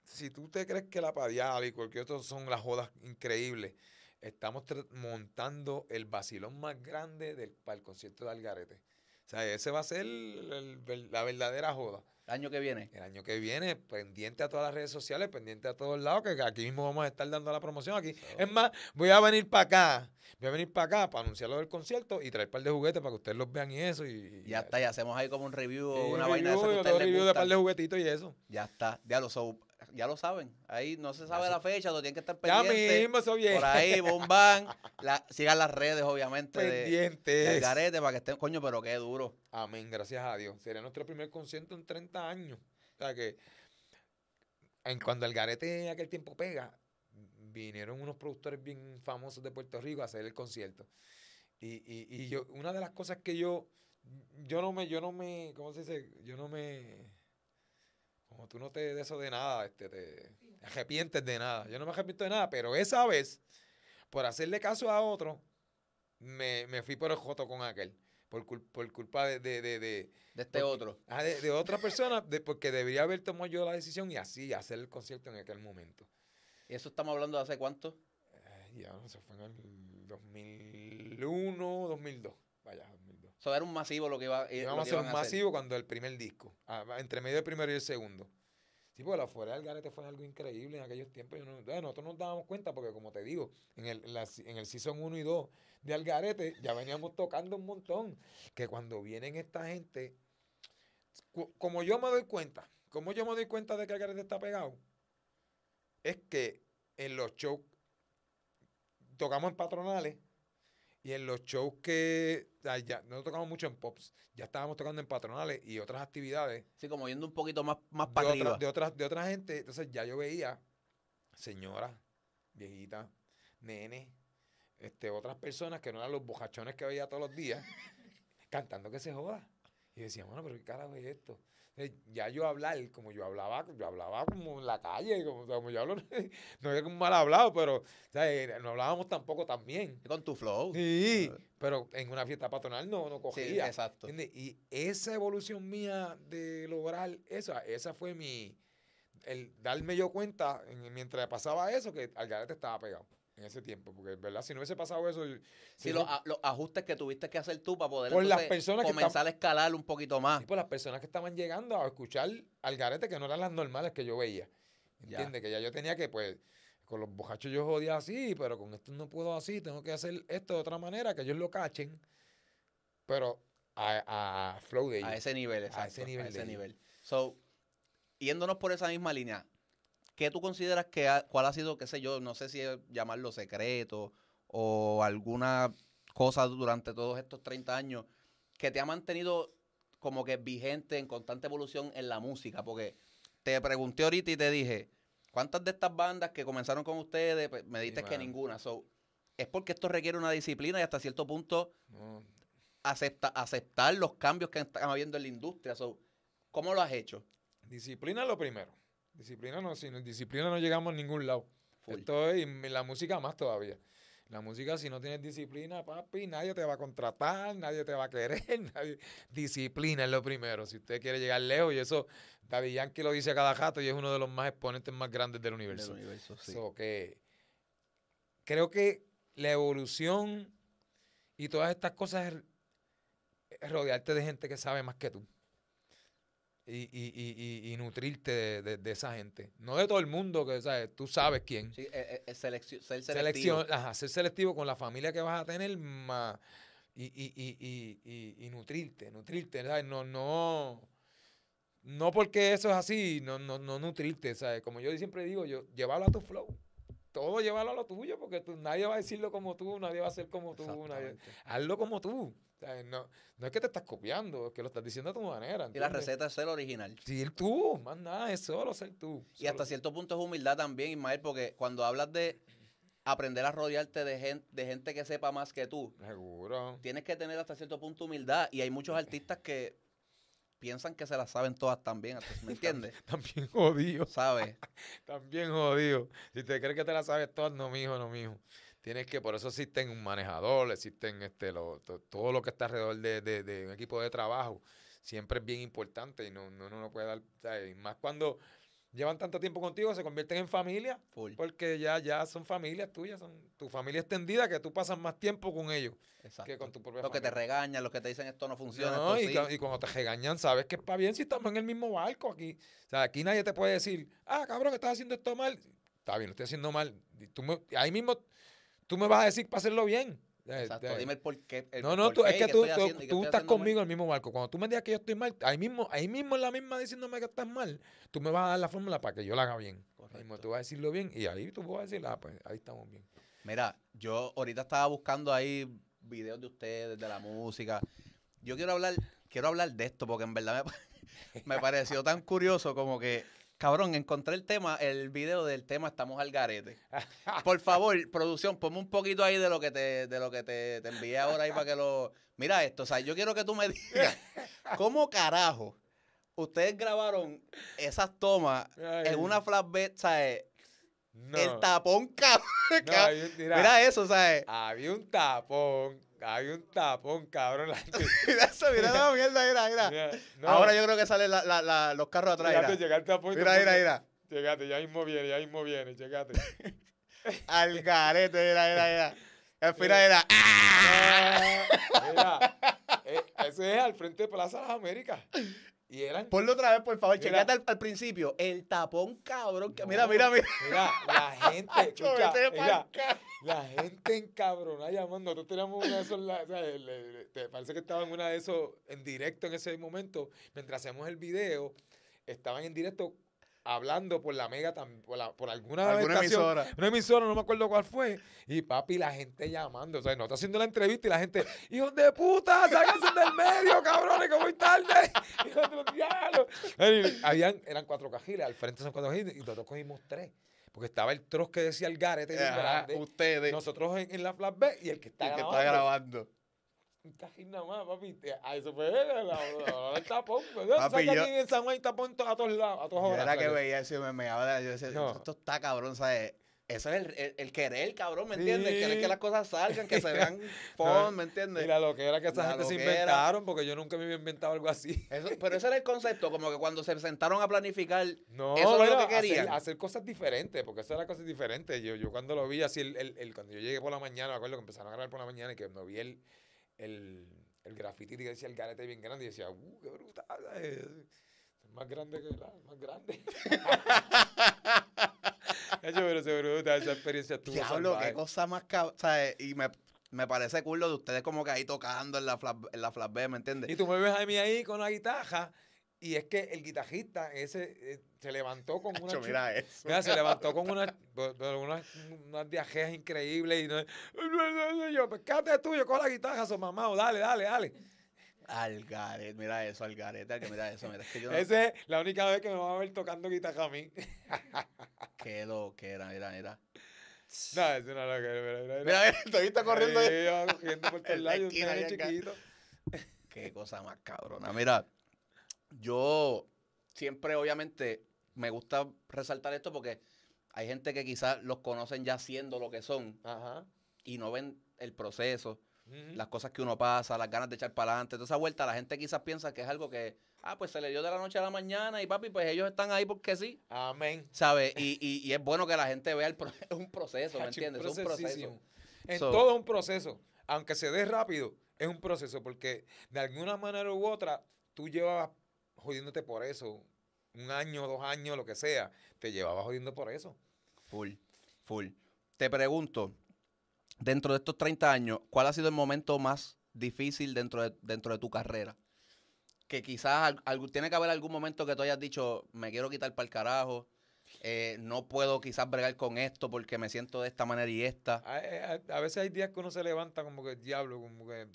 si tú te crees que la Padial y cualquier otro son las jodas increíbles, estamos montando el vacilón más grande del, para el concierto de Algarete. O sea, ese va a ser el- el- la verdadera joda. El año que viene. El año que viene, pendiente a todas las redes sociales, pendiente a todos lados, que aquí mismo vamos a estar dando la promoción aquí. Es más, voy a venir para acá, voy a venir para acá para anunciar lo del concierto y traer un par de juguetes para que ustedes los vean y eso. Y, Ya está, y hacemos ahí como un review o una review, vaina de esa que a ustedes review de par de juguetitos y eso. Ya está, ya lo, so- ya lo saben. Ahí no se sabe Ya la fecha, lo tienen que estar Ya pendientes. mismo, eso bien. Por ahí, bomban. La, sigan las redes, obviamente, de, Pendientes. del garete para que estén, coño, pero qué duro. Amén, gracias a Dios. Sería nuestro primer concierto en 30 años. O sea que en cuando el garete en aquel tiempo pega, vinieron unos productores bien famosos de Puerto Rico a hacer el concierto. Y, y, y yo, una de las cosas que yo, yo no me, yo no me, ¿cómo se dice? Yo no me, como tú no te de eso de nada, este, te, te arrepientes de nada. Yo no me arrepiento de nada, pero esa vez, por hacerle caso a otro, me, me fui por el joto con aquel. Por, cul- por culpa de, de, de, de, De este otro. ah, de, de otra persona, de, porque debería haber tomado yo la decisión y así hacer el concierto en aquel momento. ¿Y eso estamos hablando de hace cuánto? Ya, no sé, fue en el 2001, 2002. Vaya, 2002. Eso era un masivo lo que iba eh, Íbamos a que hacer un a masivo cuando el primer disco, ah, entre medio del primero y el segundo. Sí, porque la fuera del garete fue algo increíble en aquellos tiempos. Yo no- nosotros nos dábamos cuenta porque, como te digo, en el, en la si- en el Season 1 y 2 de Algarete ya veníamos tocando un montón. Que cuando vienen esta gente, como yo me doy cuenta, como yo me doy cuenta de que Algarete está pegado, es que en los shows tocamos en patronales y en los shows que ya no tocamos mucho en pops, ya estábamos tocando en patronales y otras actividades Sí, como yendo un poquito más, más de, para otra- arriba. de otras de otra gente. Entonces ya yo veía señoras, viejitas, nenes, este, otras personas que no eran los bojachones que veía todos los días, cantando que se joda. Y decía, bueno, pero qué carajo es esto. Ya yo hablar, como yo hablaba, yo hablaba como en la calle, como, como yo hablo, no era un mal hablado, pero sea, eh, no hablábamos tampoco tan bien. Con tu flow. Sí, pero en una fiesta patronal no, no Sí, cogía. exacto. ¿Entiendes? Y esa evolución mía de lograr esa, esa fue mi, el darme yo cuenta en- mientras pasaba eso que Algarete estaba pegado en ese tiempo, porque verdad, si no hubiese pasado eso, si los, a- los ajustes que tuviste que hacer tú para poder Por las entonces personas que comenzar a escalar un poquito más. y por las personas que estaban llegando a escuchar Algarete que no eran las normales que yo veía, Ya. ¿entiendes? Que ya yo tenía que, pues, con los bojachos yo jodía así, pero con esto no puedo así, tengo que hacer esto de otra manera, que ellos lo cachen, pero a, a flow de ellos. A ese nivel, exacto. ese nivel A ese nivel. So, yéndonos por esa misma línea, ¿qué tú consideras que ha, cuál ha sido, qué sé yo, no sé si llamarlo secreto o alguna cosa durante todos estos 30 años que te ha mantenido como que vigente en constante evolución en la música? Porque te pregunté ahorita y te dije, ¿cuántas de estas bandas que comenzaron con ustedes, pues, me dijiste que ninguna? So, es porque esto requiere una disciplina y hasta cierto punto No, acepta, aceptar los cambios que están habiendo en la industria. So, ¿Cómo lo has hecho? Disciplina es lo primero. Disciplina no, sin disciplina no llegamos a ningún lado. Full. Esto es, y la música más todavía. La música, si no tienes disciplina, papi, nadie te va a contratar, nadie te va a querer. nadie- Disciplina es lo primero. Si usted quiere llegar lejos, y eso Daddy Yankee lo dice a cada jato y es uno de los más exponentes más grandes del universo. Del universo, sí. So que creo que la evolución y todas estas cosas es rodearte de gente que sabe más que tú. Y, y, y, y- nutrirte de, de- de esa gente. No de todo el mundo, que ¿sabes? tú sabes quién. Sí, eh, eh, seleccio- ser selectivo. Selección, ajá, ser selectivo con la familia que vas a tener más, y, y, y, y, y, y nutrirte, nutrirte, ¿sabes? No, no, no porque eso es así, no, no, no nutrirte, ¿sabes? Como yo siempre digo, yo, llévalo a tu flow. Todo llévalo a lo tuyo, porque tú- nadie va a decirlo como tú, nadie va a ser como tú, nadie- hazlo como tú. No, no es que te estás copiando, es que lo estás diciendo a tu manera. Y la receta es ser original. Ser tú, más nada, es solo ser tú. Y hasta cierto punto es humildad también, Ismael, porque cuando hablas de aprender a rodearte de gente, de gente que sepa más que tú, Seguro. tienes que tener hasta cierto punto humildad. Y hay muchos artistas que piensan que se las saben todas también, ¿me entiendes? También jodido. ¿Sabes? También jodido. Si te crees que te la sabes todas, no, mijo, no, mijo. Tienes que, por eso existen un manejador, existen este, lo, to- todo lo que está alrededor de, de- de un equipo de trabajo. Siempre es bien importante y no, no, no, puede dar, ¿sabes? Más cuando llevan tanto tiempo contigo, se convierten en familia, Full. porque ya, ya son familias tuyas, son tu familia extendida, que tú pasas más tiempo con ellos Exacto. que con tu propia Los que te regañan, los que te dicen esto no funciona, No, esto y, sí. cu- y cuando te regañan, sabes que es para bien si estamos en el mismo barco aquí. O sea, aquí nadie te puede decir, ah, cabrón, que estás haciendo esto mal. Está bien, lo estoy haciendo mal. Y tú me- ahí mismo tú me vas a decir para hacerlo bien. Eh, Exacto, eh, dime el por qué. el no, no, tú, es que tú, tú- estás conmigo en el mismo barco. Cuando tú me digas que yo estoy mal, ahí mismo, ahí mismo en la misma diciéndome que estás mal, tú me vas a dar la fórmula para que yo la haga bien. Mismo Correcto. tú vas a decirlo bien y ahí tú vas a decir, ah, pues ahí estamos bien. Mira, yo ahorita estaba buscando ahí videos de ustedes, de la música. Yo quiero hablar, quiero hablar de esto porque en verdad me, me pareció tan curioso como que, cabrón, encontré el tema, el video del tema Estamos al garete. Por favor, producción, ponme un poquito ahí de lo que te, de lo que te, te envié ahora ahí para que lo. Mira esto, o sea, yo quiero que tú me digas, ¿cómo carajo ustedes grabaron esas tomas Ay, en una flatbed, ¿sabes? no, El tapón, cabrón. no, mira, Mira eso, ¿sabes? había un tapón, había un tapón, cabrón. Mira eso, mira la mierda, mira, mira. Mira, no, Ahora yo creo que salen la- la- la- los carros atrás. Llegate, Mira, a mira, mira. mira. Llegate, ya mismo viene, ya mismo viene, llegate. Al garete, mira, mira, mira. Al final era. ¡ah! mira, eh, ese es al frente de Plaza Las Américas. Y eran. Ponlo otra vez, por favor. Mira. Al, al principio. El tapón, cabrón. que- No, mira, mira, mira. Mira, la gente, escucha, mira, la gente encabronada llamando. Nosotros teníamos una de esos, la- o sea, le- le- te parece que estaban en una de esos en directo en ese momento, mientras hacemos el video, estaban en directo hablando por la mega, por, la- por alguna, Alguna estación, emisora. una emisora, no me acuerdo cuál fue, y papi, la gente llamando, o sea, no está haciendo la entrevista y la gente, hijos de puta, sáquense del medio, cabrones, que voy tarde, hijos de los diablos. Habían, eran cuatro cajiles, al frente son cuatro cajiles, y nosotros cogimos tres, porque estaba el troz que decía el garete bien Ajá, grande, Ustedes. nosotros en, en la flat B y el que el está que grabando. está grabando. Un cajín nada más, papi. A eso fue el tapón. Pues, Papi, ¿sabes que yo- aquí en San Juan hay tapón a todos lados, a todas horas. era que veía eso y me meaba. Yo decía, esto está cabrón, ¿sabes? Eso es el, el, el querer, cabrón, ¿me entiendes? El querer que las cosas salgan, que se vean fun, ¿me entiendes? Mira lo que era que esa La gente se inventaron, porque yo nunca me había inventado algo así. Eso- pero ese era el concepto, como que cuando se sentaron a planificar, No, Eso es lo que querían. Hacer, cosas diferentes, porque eso era cosas diferentes. Yo, yo cuando lo vi así, el, el- el- cuando yo llegué por la mañana, me acuerdo que empezaron a grabar por la mañana y que me vi el, el, el graffiti que decía el garete bien grande y decía, uh, qué brutal. ¿sabes? Es más grande que la, más grande. Hecho, pero se brutal, esa experiencia estuvo diablo, salvaje. qué cosa más cabrón. Y me, me parece cool lo de ustedes como que ahí tocando en la flat, en la flat B, ¿me entiendes? Y tú me ves a mí ahí con la guitarra y es que el guitarrista ese eh, se levantó con una mira eso. Mira, se levantó con una, con- con unas, unas increíbles y no, yo, quédate tú, yo la guitarra, su mamá, dale, dale, dale. Algaret, mira eso, Algaret, mira eso, mira, es que yo no, Esa es la única vez que me va a ver tocando guitarra a mí. qué lo que era, mira, mira. No, es una loca, mira, mira, Mira, mira, estoy está corriendo. Yo por todos lados, chiquito. Qué cosa más cabrona. Mira, yo siempre, obviamente, me gusta resaltar esto porque hay gente que quizás los conocen ya siendo lo que son Ajá. y no ven el proceso, las cosas que uno pasa, las ganas de echar para adelante. Toda esa vuelta, la gente quizás piensa que es algo que, ah, pues se le dio de la noche a la mañana y papi, pues ellos están ahí porque sí, Amén. ¿sabes? Y, y, y es bueno que la gente vea el pro- es un proceso, ¿me entiendes? Es un proceso. En So- todo es un proceso. Aunque se dé rápido, es un proceso. Porque de alguna manera u otra, tú llevabas jodiéndote por eso. Un año, dos años, lo que sea. Te llevabas jodiendo por eso. Full, full. Te pregunto, dentro de estos 30 años, ¿cuál ha sido el momento más difícil dentro de, dentro de tu carrera? Que quizás algo- tiene que haber algún momento que tú hayas dicho, me quiero quitar para el carajo, eh, no puedo quizás bregar con esto porque me siento de esta manera y esta. A, a- a veces hay días que uno se levanta como que diablo, como que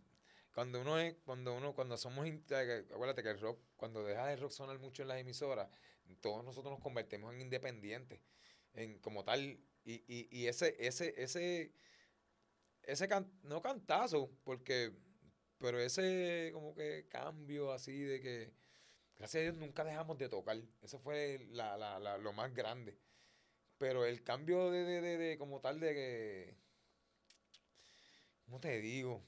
cuando uno es, cuando uno, cuando somos, eh, acuérdate que el rock, cuando dejas el rock sonar mucho en las emisoras, todos nosotros nos convertimos en independientes, en como tal, y, y, y ese, ese, ese, ese can- no cantazo, porque, pero ese como que cambio así de que gracias a Dios nunca dejamos de tocar. Eso fue la- la- lo más grande. Pero el cambio de, de, de- de como tal de que... ¿Cómo te digo?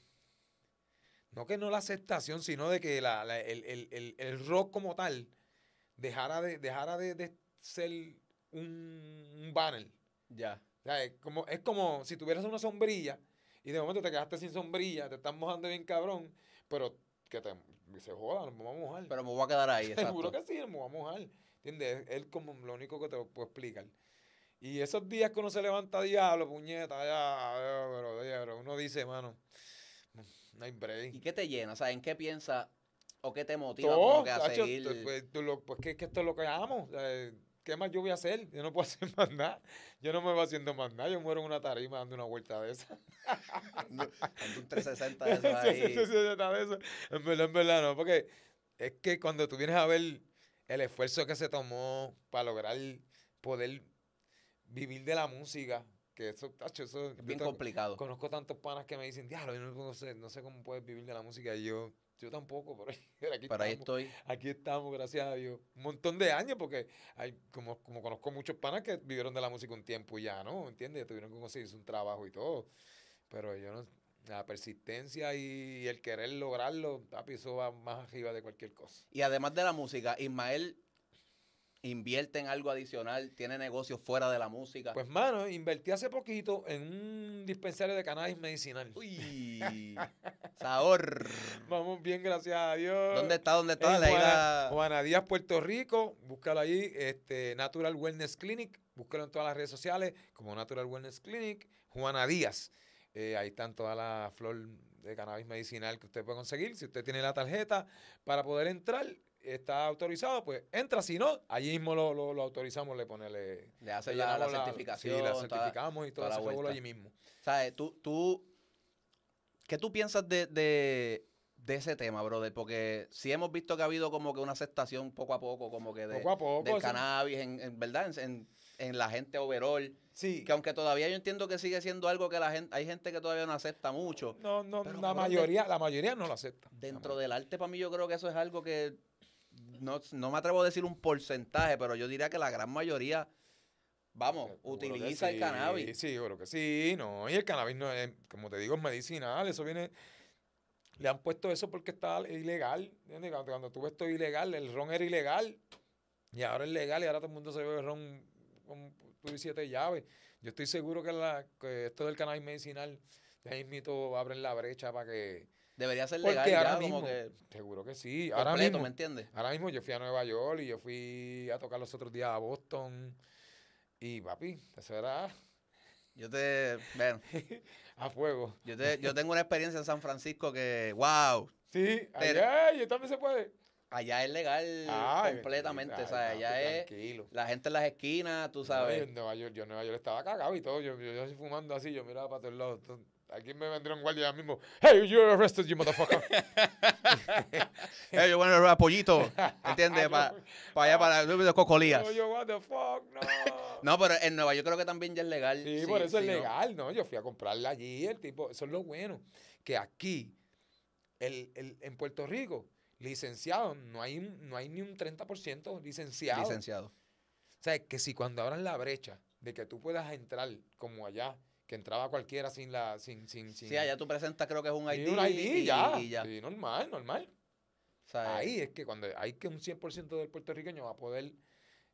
No que no la aceptación, sino de que la, la- el, el- el- el rock como tal dejara de, dejara de, de ser un, un banner. Ya. O sea, es como, es como si tuvieras una sombrilla y de momento te quedaste sin sombrilla, te estás mojando bien cabrón, pero que te, se joda, nos vamos a mojar. Pero me voy a quedar ahí, Seguro exacto. que sí, nos vamos a mojar. ¿Entiendes? Es, es como lo único que te puedo explicar. Y esos días que uno se levanta diablo, puñeta, ya, pero, pero uno dice, mano, no hay break. ¿Y qué te llena? O sea, ¿en qué piensas o qué te motiva Todo, como que a tacho, seguir? pues, tú lo- pues que, que esto es lo que amo. ¿Qué más yo voy a hacer? Yo no puedo hacer más nada. Yo no me voy haciendo más nada. Yo muero en una tarima dando una vuelta de esa. Dando un 360 de eso ahí. de eso. En verdad, en verdad, no. Porque es que cuando tú vienes a ver el esfuerzo que se tomó para lograr poder vivir de la música, que eso, tacho, eso. Es bien tengo- complicado. Conozco tantos panas que me dicen, diablo, yo no, no sé, no sé cómo puedes vivir de la música. Y yo, yo tampoco, pero, aquí ahí estamos. estoy. Aquí estamos, gracias a Dios. Un montón de años, porque hay, como, como conozco muchos panas que vivieron de la música un tiempo y ya, ¿no? ¿Entiendes? Tuvieron que conseguirse un trabajo y todo. Pero yo no, la persistencia y el querer lograrlo, papi, eso va más arriba de cualquier cosa. Y además de la música, Ismael invierte en algo adicional, tiene negocios fuera de la música. Pues, mano, invertí hace poquito en un dispensario de cannabis medicinal. Uy, sabor. Vamos bien, gracias a Dios. ¿Dónde está? ¿Dónde está? En La Juana, Juana Díaz, Puerto Rico. Búscalo allí. Este, Natural Wellness Clinic. Búscalo en todas las redes sociales como Natural Wellness Clinic. Juana Díaz. Eh, ahí están todas las flor de cannabis medicinal que usted puede conseguir. Si usted tiene la tarjeta para poder entrar, está autorizado, pues entra. Si no, allí mismo lo, lo- lo autorizamos, le ponele. Le hace le la, certificación. Sí, la toda- certificamos y todo revolú vuelta. allí mismo. ¿Sabes? Tú, tú, ¿qué tú piensas de, de, de ese tema, brother? Porque sí hemos visto que ha habido como que una aceptación poco a poco, como que de, Poco a poco. del eso- cannabis, en, en verdad, en, en- en la gente overall. Sí. Que aunque todavía yo entiendo que sigue siendo algo que la gente, hay gente que todavía no acepta mucho. No, no, Pero, la brother, mayoría, la mayoría no lo acepta. Dentro del arte, para mí, yo creo que eso es algo que no, no me atrevo a decir un porcentaje, pero yo diría que la gran mayoría, vamos, utiliza el sí, cannabis. Sí, seguro que sí, no. Y el cannabis, no es, como te digo, es medicinal. Eso viene. Le han puesto eso porque está ilegal. ¿entiendes? Cuando, tú ves esto ilegal, el ron era ilegal. Y ahora es legal y ahora todo el mundo se bebe ron con y siete llaves. Yo estoy seguro que, la, que esto del cannabis medicinal, ya mismito abren la brecha para que. Debería ser Porque legal ya, ahora como mismo, que seguro que sí. Ahora completo, mismo, ¿me entiendes? Ahora mismo yo fui a Nueva York y yo fui a tocar los otros días a Boston. Y papi, eso era Yo te, ven, a fuego. yo te, yo tengo una experiencia en San Francisco que, wow, Sí, Pero- allá también se puede. allá es legal Ay, completamente, ay, o sea, papi, allá es Tranquilo. la gente en las esquinas, tú No, sabes. yo en Nueva York, yo en Nueva York estaba cagado y todo. Yo, yo, yo así fumando así, yo miraba para todos lados. Aquí me vendría un guardia ya mismo. Hey, you're arrested, you motherfucker. Eh, yo bueno, el pollito, ¿entiendes? Para allá, para de cocolías. No, yo, what the fuck, no. No, pero en Nueva York creo que también ya es legal. Sí, Sí, por eso sí, es legal, ¿no? Yo fui a comprarla allí, el tipo, eso es lo bueno, que aquí, el, el, en Puerto Rico, licenciado, no hay, no hay ni un 30% licenciado. Licenciado. O sea, que si cuando abran la brecha de que tú puedas entrar como allá, que entraba cualquiera sin la, sin, sin, sin Sí, allá tú presentas creo que es un ID, un ID, y, ya. y ya. Sí, normal, normal. O sea, Ahí es que cuando hay que un 100% del puertorriqueño va a poder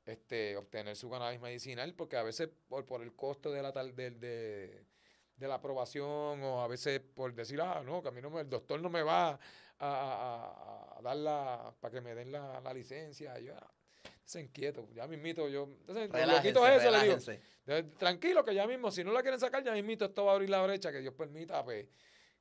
este, obtener su cannabis medicinal, porque a veces por, por el costo de la tal del de, de la aprobación o a veces por decir, ah, no, que a mí no me, el doctor no me va a, a- a dar la, para que me den la, la licencia, yo, ah, se inquieto, ya mismito yo, entonces relájense, eso le digo, relájense. "Eh, tranquilo que ya mismo, si no la quieren sacar, ya mismito esto va a abrir la brecha, que Dios permita, pues,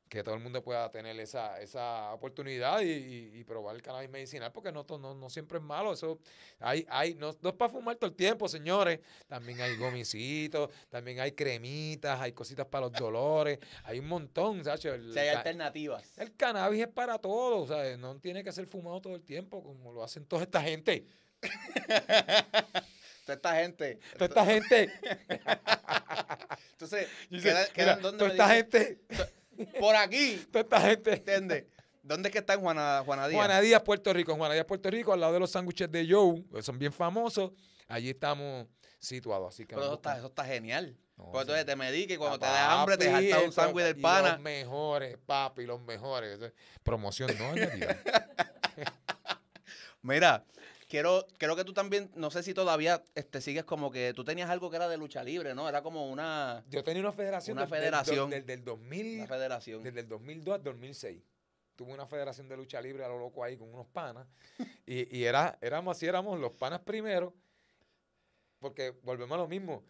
que todo el mundo pueda tener esa, esa oportunidad y, y- y probar el cannabis medicinal, porque no, no, no siempre es malo. Eso hay, hay, no, no es para fumar todo el tiempo, señores. También hay gomicitos, también hay cremitas, hay cositas para los dolores, hay un montón, ¿sabes? El, O sea, hay alternativas. el cannabis es para todo, ¿sabes? No tiene que ser fumado todo el tiempo, como lo hacen toda esta gente. Toda esta gente. Toda esta gente, Entonces, dice, queda- mira, quedan donde toda me esta gente, por aquí, toda esta gente. ¿entiendes? ¿Dónde es que está en Juana, Juana Díaz? Juana Díaz, Puerto Rico. En Juana Díaz, Puerto Rico, al lado de los sándwiches de Joe, que son bien famosos. Allí estamos situados. Así que Pero eso está, eso está genial. No, Porque entonces te medí que cuando te da hambre te salta un sándwich del pana. Los mejores, papi, los mejores. Promoción, no añadida. Mira, quiero, creo que tú también, no sé si todavía este, sigues como que tú tenías algo que era de lucha libre, ¿no? Era como una, Yo tenía una federación. Una del- del- federación. Del, del 2000, una federación. desde el 2002 al 2006. Tuve una federación de lucha libre a lo loco ahí con unos panas. y y era, éramos así, éramos los panas primero. Porque volvemos a lo mismo.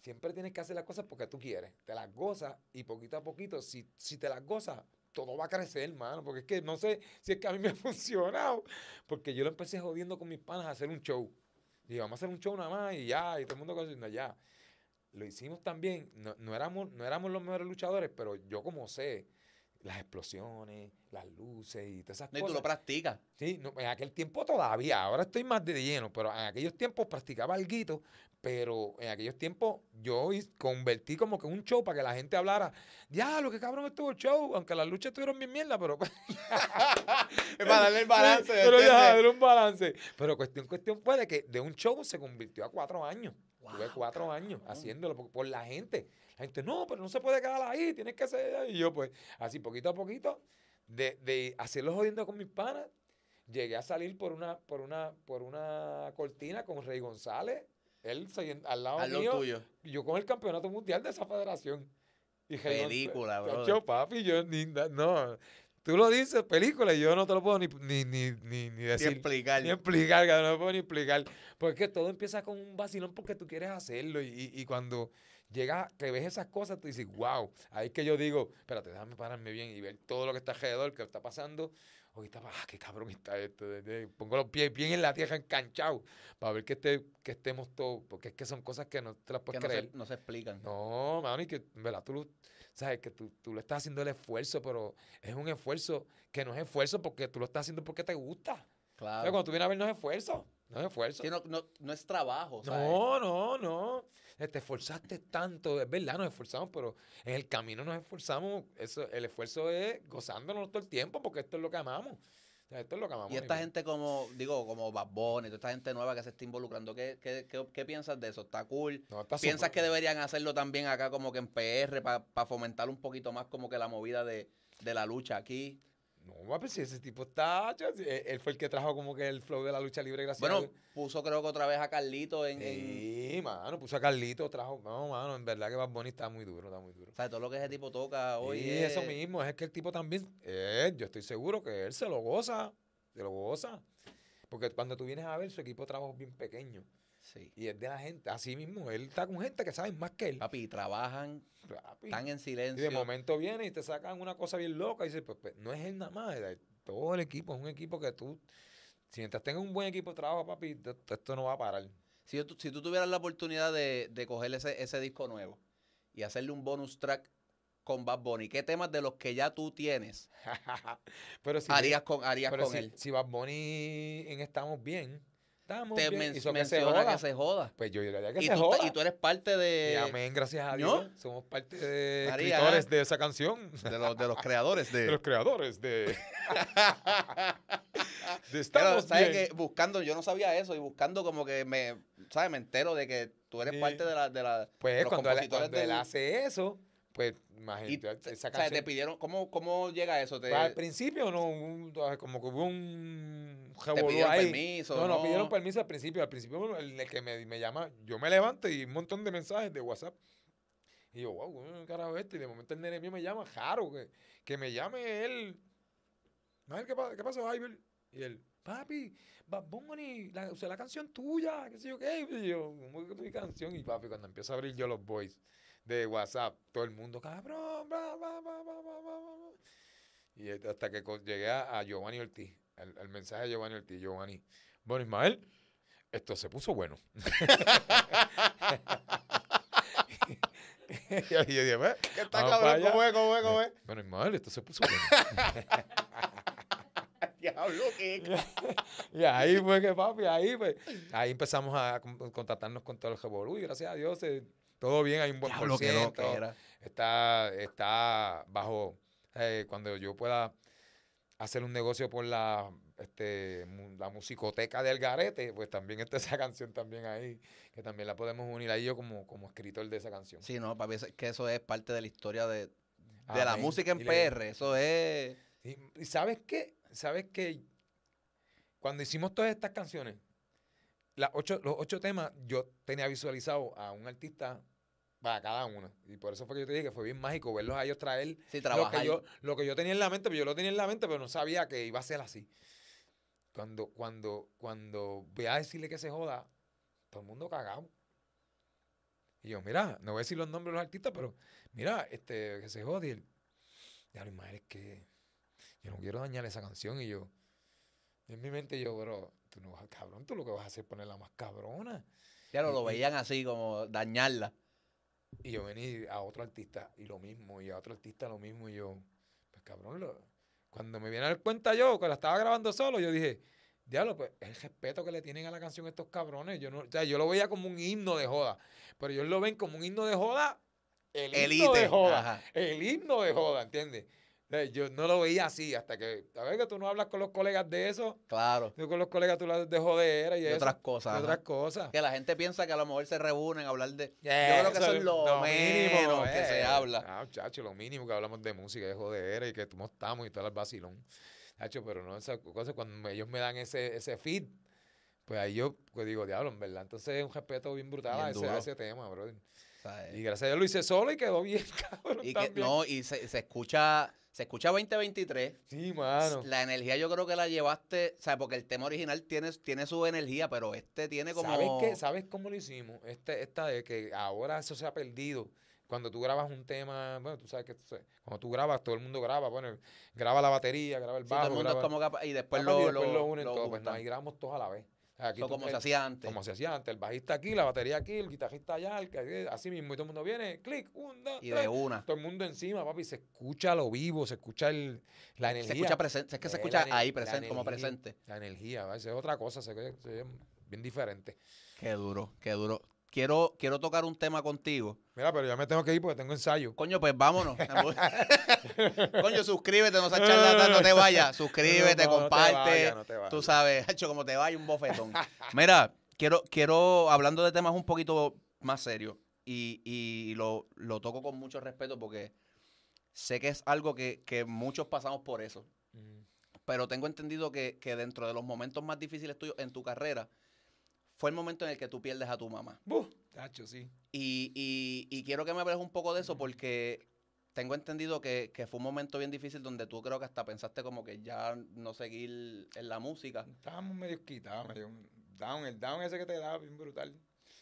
Siempre tienes que hacer las cosas porque tú quieres. Te las gozas y poquito a poquito, si, si te las gozas, todo va a crecer, hermano. Porque es que no sé si es que a mí me ha funcionado. Porque yo lo empecé jodiendo con mis panas a hacer un show. Y vamos a hacer un show nada más y ya. Y todo el mundo diciendo ya. Lo hicimos también. No, no éramos, no éramos los mejores luchadores, pero yo como sé las explosiones, las luces y todas esas No, y tú cosas. lo practicas. Sí, no, en aquel tiempo todavía, ahora estoy más de lleno, pero en aquellos tiempos practicaba algo, pero en aquellos tiempos yo convertí como que un show para que la gente hablara, ya, lo que cabrón estuvo el show, aunque las luchas estuvieron bien mierda, pero... para darle el balance, pero ya, darle un balance. Pero cuestión, cuestión fue de que de un show se convirtió a cuatro años. Tuve cuatro años haciéndolo por, por la gente. La gente, no, pero no se puede quedar ahí, tienes que hacer. Y yo, pues, así poquito a poquito, de, de hacerlo jodiendo con mis panas, llegué a salir por una, por una, por una cortina con Rey González, él al lado lo mío, tuyo. yo con el campeonato mundial de esa federación. Y Película, Tacho, brother. papi, yo ni, no. Tú lo dices, película, y yo no te lo puedo ni, ni, ni, ni, ni decir. explicar. Ni explicar, no me puedo ni explicar. Porque todo empieza con un vacilón porque tú quieres hacerlo. Y, y- y cuando llegas, que ves esas cosas, tú dices, wow. Ahí es que yo digo, espérate, déjame pararme bien y ver todo lo que está alrededor, que está pasando. Ahorita, ah, qué cabrón está esto. Pongo los pies bien en la tierra enganchados para ver que, esté, que estemos todos. Porque es que son cosas que no te las que puedes no creer. se, no se explican. No, mano, y que, ¿verdad? Tú, lo- sabes que tú, tú le estás haciendo el esfuerzo, pero es un esfuerzo que no es esfuerzo porque tú lo estás haciendo porque te gusta. O sea, Claro. cuando tú vienes a ver, no es esfuerzo. No es esfuerzo. Sí, no, no, no es trabajo, ¿sabes? No, no, no. Eh, Te esforzaste tanto, es verdad, nos esforzamos, pero en el camino nos esforzamos. Eso, el esfuerzo es gozándonos todo el tiempo, porque esto es lo que amamos. O sea, esto es lo que amamos. Y esta gente como, digo, como Bad Bunny, toda esta gente nueva que se está involucrando, ¿qué, qué, qué, qué piensas de eso? ¿Está cool? No, está ¿Piensas súper- que deberían hacerlo también acá como que en PR para fomentar un poquito más como que la movida de, de la lucha aquí? No, papi, si ese tipo está. si- Él él fue el que trajo como que el flow de la lucha libre, gracias Bueno, puso creo que otra vez a Carlito en... en- Sí, mano, puso a Carlito, trajo. No, mano, en verdad que Bad Bunny está muy duro, está muy duro. ¿sabes? Todo lo que ese tipo toca hoy sí, es- eso mismo, es que el tipo también, eh, yo estoy seguro que él se lo goza, se lo goza. Porque cuando tú vienes a ver, su equipo de trabajo es bien pequeño. Sí. Y es de la gente, así mismo, él está con gente que sabe más que él. Papi, trabajan, Papi. están en Y silencio. de momento viene y te sacan una cosa bien loca y dices, pues, pues, no es él nada más, todo el equipo, es un equipo que tú, si mientras tengas un buen equipo de trabajo, papi, esto, no va a parar. Si, yo si tú tuvieras la oportunidad de, de coger ese, ese disco nuevo y hacerle un bonus track con Bad Bunny, ¿qué temas de los que ya tú tienes pero si, harías con, harías pero con si, él? si Bad Bunny en Estamos Bien, estamos Te bien, men- hizo que se menciona joda, que se joda. pues yo diría que Y se tú, joda. y tú eres parte de, Y amén, gracias a ¿No? Dios. Somos parte de María, escritores ¿eh? de esa canción. de, los, de los creadores De de... los creadores de, de Pero, Estamos ¿sabes Bien. que Buscando, yo no sabía eso, y buscando como que me, ¿sabes? Me entero de que tú eres Sí. parte de la... De la Pues los cuando, él, compositores cuando él del- hace eso, pues y, imagínate, te- esa o sea, te canción. pidieron... ¿Cómo, cómo llega eso? ¿Te, al principio no, un- como que hubo un te pidieron ahí. permiso? No, no, pidieron permiso al principio. Al principio el, que me, me llama, yo me levanto y un montón de mensajes de WhatsApp. Y yo, wow, ¿qué carajo es este? Y de momento el nene mío me llama, Jaro, que, que me llame él. ¿qué, qué pasó, Iber? Y él, papi, Bad Bunny, la, usé la canción tuya, qué sé yo qué. Y yo, ¿cómo que tu canción? Y papi, cuando empiezo a abrir yo los boys de WhatsApp, todo el mundo, cabrón, bla, bla, bla, bla, bla, bla, bla". Y hasta que llegué a, Giovanni Ortiz, el, el mensaje de Giovanni Ortiz, Giovanni, bueno, Ismael, esto se puso bueno. y yo dije, "Ve, ¿Qué está Vamos cabrón? ¿Cómo es? ¿Cómo es? ¿Cómo es? bueno, Ismael, esto se puso bueno. Diablo, ¿qué? y ahí fue que, papi, ahí pues, ahí empezamos a con- contactarnos con todo el revolú y gracias a Dios eh, todo bien, hay un buen por ciento. está, está bajo, eh, cuando yo pueda hacer un negocio por la, este, la musicoteca del garete, pues también está esa canción también ahí, que también la podemos unir ahí yo como, como escritor de esa canción. Sí, no, papi, es que eso es parte de la historia de, de la música en le- PR. Eso es. Y, y sabes qué? ¿Sabes qué? Cuando hicimos todas estas canciones, las ocho, los ocho temas, yo tenía visualizado a un artista para cada uno. Y por eso fue que yo te dije que fue bien mágico verlos a ellos traer Sí, lo que, yo, lo que yo tenía en la mente, pero yo lo tenía en la mente, pero no sabía que iba a ser así. Cuando, cuando, cuando voy a decirle que se joda, todo el mundo cagado. Y yo, mira, no voy a decir los nombres de los artistas, pero mira, este, que se jode. Y él, ya lo es que yo no quiero dañar esa canción. Y yo, en mi mente yo, bro, tú no vas, cabrón, tú lo que vas a hacer es ponerla más cabrona. Ya lo, veían así, como dañarla. Y yo vení a otro artista y lo mismo, y a otro artista lo mismo, y yo, pues cabrón, lo- cuando me viene a dar cuenta yo, que la estaba grabando solo, yo dije, diablo, pues el respeto que le tienen a la canción estos cabrones, yo no, o sea, yo lo veía como un himno de joda, pero ellos lo ven como un himno de joda, el himno Elite. de joda, Ajá. el himno de joda, ¿entiendes? Sea, yo no lo veía así, hasta que, a ver que tú no hablas con los colegas de eso, Claro. tú con los colegas tú hablas de jodera y, Y eso, otras cosas. ajá. otras cosas. Que la gente piensa que a lo mejor se reúnen a hablar de. Yeah, creo que eso es lo menos que se eh. habla. Ah, chacho, lo mínimo que hablamos de música, de joder y que cómo estamos y todo el vacilón. Chacho, pero no, esa cosa, cuando ellos me dan ese, ese feed, pues ahí yo pues digo, diablo, en verdad. Entonces es un respeto bien brutal a, ese, a duro. ese tema, brother. Y gracias a Dios lo hice solo y quedó bien, cabrón. y que, no, y se, se escucha. Se escucha 2023. Sí, mano. La energía yo creo que la llevaste, o sea, porque el tema original tiene, tiene su energía, pero este tiene como... ¿Sabes qué? ¿Sabes cómo lo hicimos? Este, esta de que ahora eso se ha perdido. Cuando tú grabas un tema, bueno, tú sabes que cuando tú grabas, todo el mundo graba, bueno, graba la batería, graba el Sí, bajo, todo el mundo es graba- como capa- y después y lo, después lo, lo unen lo todo, pues juntan. ahí grabamos todos a la vez. Aquí como el- se hacía antes. como se hacía antes, el bajista aquí, la batería aquí, el guitarrista allá, el que- así mismo, y todo el mundo viene, clic, un, dos, y tres, de una. todo el mundo encima, papi, se escucha lo vivo, se escucha el, la energía. Se escucha presente, es que se Eh, escucha la ahí presente, como presente. La energía, ¿va? Esa es otra cosa, se se ve bien diferente. Qué duro, qué duro. Quiero, quiero tocar un tema contigo. Mira, pero ya me tengo que ir porque tengo ensayo. Coño, pues vámonos. Coño, suscríbete, no seas charlatán, no te vayas. Suscríbete, No, no te comparte. no te vayas. Tú sabes, hecho como te vaya un bofetón. Mira, quiero, quiero, hablando de temas un poquito más serios, y, y lo, lo toco con mucho respeto porque sé que es algo que, que muchos pasamos por eso. Mm. Pero tengo entendido que, que dentro de los momentos más difíciles tuyos en tu carrera, fue el momento en el que tú pierdes a tu mamá. Buh, tacho, sí. Y, y- y quiero que me hables un poco de eso porque tengo entendido que, que fue un momento bien difícil donde tú creo que hasta pensaste como que ya no seguir en la música. Estábamos medio quitados, medio down, el down ese que te da, bien brutal.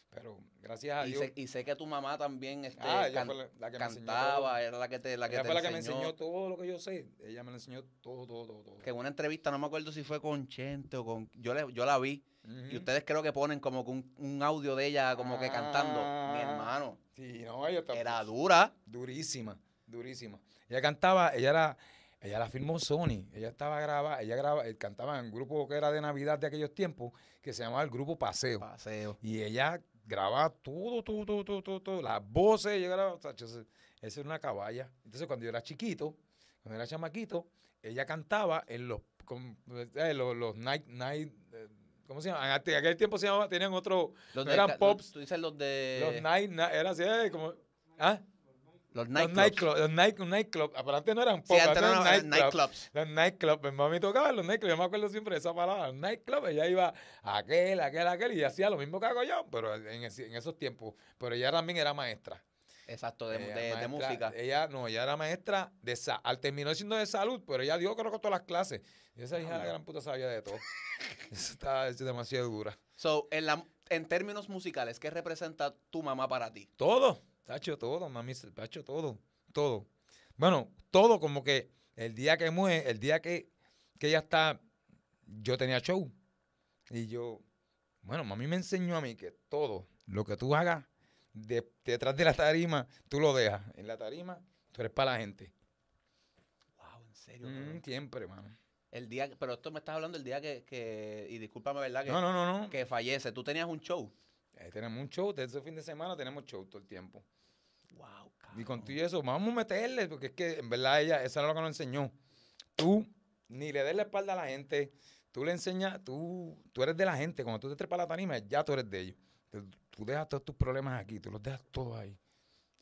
Pero gracias a Y Dios. sé, y sé que tu mamá también este, Ah, ella can- fue la, la que me enseñó cantaba, era la que te, la que ella te fue la que me enseñó. enseñó todo lo que yo sé. Ella me lo enseñó todo, todo, todo. todo. Que en una entrevista, no me acuerdo si fue con Chente o con... Yo, le- yo la vi. Y ustedes creo que ponen como un, un audio de ella como que cantando. Mi Ah. hermano. Sí, no, ella Era dura. durísima, durísima. Ella cantaba, ella era, ella la firmó Sony. Ella estaba grabada, ella graba, eh, cantaba en un grupo que era de Navidad de aquellos tiempos, que se llamaba el Grupo Paseo. Paseo. Y ella grababa todo, todo, todo, todo, todo, todo. Las voces, ella grababa, esa era una caballa. Entonces, cuando yo era chiquito, cuando era chamaquito, ella cantaba en los, con- eh, los, los night, night, eh, ¿cómo se llama? En aquel- tiempo se llamaba, tenían otro, Los No de eran ca- pops. Tú dices los de... los night, era así, eh, como, ¿ah? los Los nightclubs. nightclubs, los night, nightclub, pero antes no eran Sí, pop, antes no eran eran nightclub. nightclubs. Los nightclubs, mi mami tocaba en los nightclubs, yo me acuerdo siempre de esa palabra, los nightclubs, ella iba aquel, aquel, aquel, y hacía lo mismo que hago yo, pero en, en esos tiempos. Pero ella también era maestra. Exacto, de, Ella de- música. Ella, no, ella era maestra de sa al terminó siendo de salud, pero ella dio creo que todas las clases. Y esa hija de la gran puta sabía de todo. Eso está es demasiado dura. So, en, la, en términos musicales, ¿qué representa tu mamá para ti? Todo, tacho, todo, mami, tacho, todo, todo. Bueno, todo como que el día que muere, el día que, que ella está, yo tenía show. Y yo, bueno, mami me enseñó a mí que todo lo que tú hagas de- detrás de la tarima, tú lo dejas. En la tarima, tú eres para la gente. Wow, en serio. Mm, siempre, mano. El día, pero esto me estás hablando el día que, que y discúlpame, ¿verdad? Que, No, no, no, no. que fallece. Tú tenías un show. Eh, tenemos un show, desde ese fin de semana tenemos show todo el tiempo. Wow, Y con todo y eso, vamos a meterle, porque es que en verdad ella, esa era lo que nos enseñó. Tú ni le des la espalda a la gente. Tú le enseñas, tú, tú eres de la gente. Cuando tú te trepas a la tarima, ya tú eres de ellos. Tú, tú dejas todos tus problemas aquí, tú los dejas todos ahí.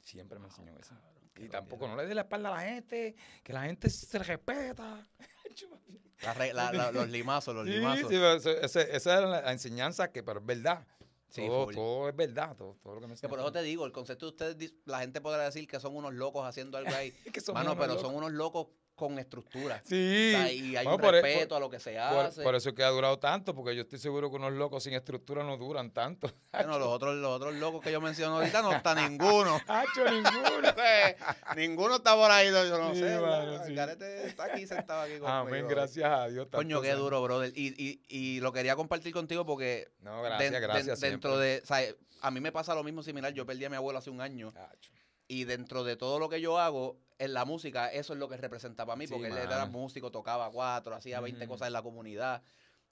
Siempre me enseñó eso. Y tampoco no le des la espalda a la gente, que la gente se respeta. La re- la- la- los limazos, los Sí, limazos. sí, pero eso- ese- esa es la, enseñanza que, pero es verdad. Sí, todo, es verdad, todo, todo lo que me por eso te digo, el concepto de ustedes, la gente podrá decir que son unos locos haciendo algo ahí. Es que somos Mano, unos pero locos. son unos locos con estructura. Sí. O sea, y hay Bueno, un por e- respeto a lo que se Por, hace. por eso es que ha durado tanto, porque yo estoy seguro que unos locos sin estructura no duran tanto. Bueno, los otros, los otros locos que yo menciono ahorita no está ninguno. ¡Hacho, ninguno! ninguno está por ahí, yo no Sí, sé. ¿verdad? sí. Garete está aquí sentado aquí conmigo. Amén, gracias a Dios. Coño, qué duro, brother. Y, y, y lo quería compartir contigo porque No, gracias, den- gracias. dentro siempre. de... o sea, a mí me pasa lo mismo similar. Yo perdí a mi abuelo hace un año. Hacho. Y dentro de todo lo que yo hago, en la música, eso es lo que representa para mí, Sí, porque él era músico, tocaba cuatro, hacía 20 Ujú. cosas en la comunidad.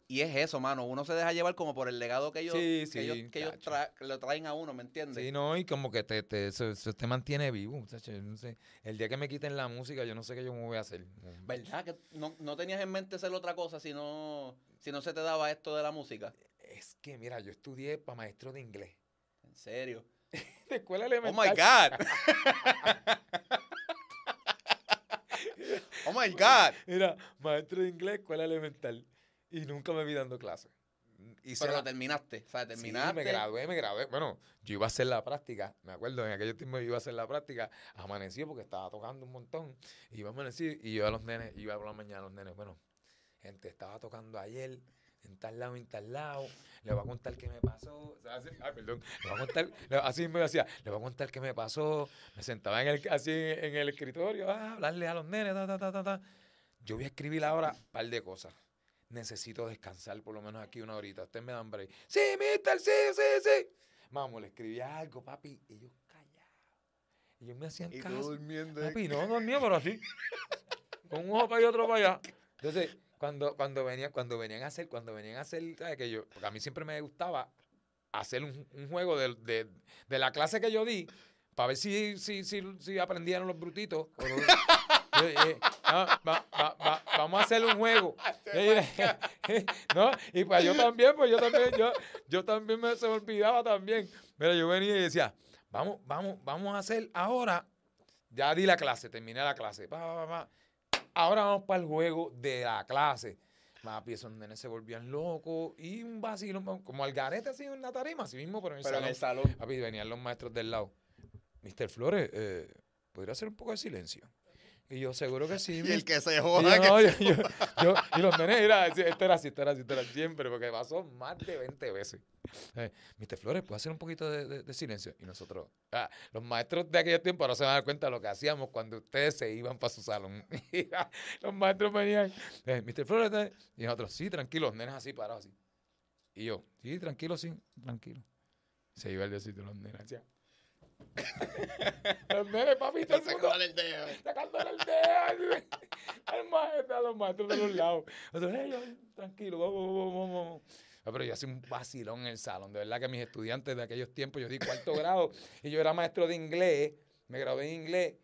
Y es eso, mano. Uno se deja llevar como por el legado que ellos, Sí, que ellos, que ellos tra- lo traen a uno, ¿me entiendes? Sí, no, y como que te, te, eso, eso te mantiene vivo, muchacho. yo no sé. El día que me quiten la música, yo no sé qué yo me voy a hacer. ¿Verdad? Que no, no tenías en mente hacer otra cosa si no, si no se te daba esto de la música. Es que, mira, yo estudié para maestro de inglés. En serio. De escuela Oh elemental. my God. oh my God. Mira, maestro de inglés, escuela elemental. Y nunca me vi dando clases. Pero la- lo terminaste. O sea, Sí, terminaste. me gradué, me gradué. Bueno, yo iba a hacer la práctica, me acuerdo, en aquellos tiempos yo iba a hacer la práctica, amanecí porque estaba tocando un montón, iba a amanecer y yo a los nenes, iba por la mañana a los nenes, bueno, gente, estaba tocando ayer, en tal lado, en tal lado, le voy a contar qué me pasó, así- ay, perdón, le voy a contar, así me decía, le voy a contar qué me pasó, me sentaba en el, así en el escritorio, a hablarle a los nenes, ta, ta, ta. Yo voy a escribir ahora un par de cosas necesito descansar por lo menos aquí una horita. Ustedes me dan break. Sí, mister, sí, sí, sí. Vamos, le escribía algo, papi. Ellos callados. Ellos me hacían Y tú caso. durmiendo. Papi, no dormía, pero así. Con un ojo para allá y otro para allá. Entonces, cuando, cuando, venían, cuando venían a hacer, cuando venían a hacer, ¿sabes? Que yo, porque a mí siempre me gustaba hacer un, un juego de, de, de la clase que yo di, para ver si, si, si, si aprendieron los brutitos. "No, va- va- va- vamos a hacer un juego. ¿No? Y pues yo también, pues yo también, yo, yo también me, se me olvidaba también. Mira, yo venía y decía, vamos, vamos, vamos a hacer ahora, ya di la clase, terminé la clase. pa, pa, pa. Ahora vamos para el juego de la clase. Papi, esos nenes se volvían locos y un vacilo, como al garete así en la tarima, así mismo, pero en el Pero en salón. el salón. Papi, venían los maestros del lado. Mister Flores, eh, ¿podría hacer un poco de silencio? Y yo, seguro que sí. Y el que se y joda. yo, que no, se- yo- yo- yo- y los nenes, era, esto era así, esto era así, esto era siempre, porque pasó más de 20 veces. Eh, Mister Flores, ¿puedo hacer un poquito de, de- de silencio? Y nosotros, ah, los maestros de aquel tiempo no se van a dar cuenta de lo que hacíamos cuando ustedes se iban para su salón. Y, los maestros venían, eh, Mister Flores, eh", y nosotros, sí, tranquilo, los nenes así parados así. Y yo, sí, tranquilo, sí, tranquilo. Se iba el diosito, los nenes los nenes, papi, todo el mundo joda el dedo. sacándole el dedo. Maestro, a los maestros de los lados. Nosotros, "Ey, ay, tranquilo, vamos, vamos, vamos, vamos. Ah, Pero yo hacía un vacilón en el salón. De verdad que mis estudiantes de aquellos tiempos, yo di cuarto grado y yo era maestro de inglés, me gradué en inglés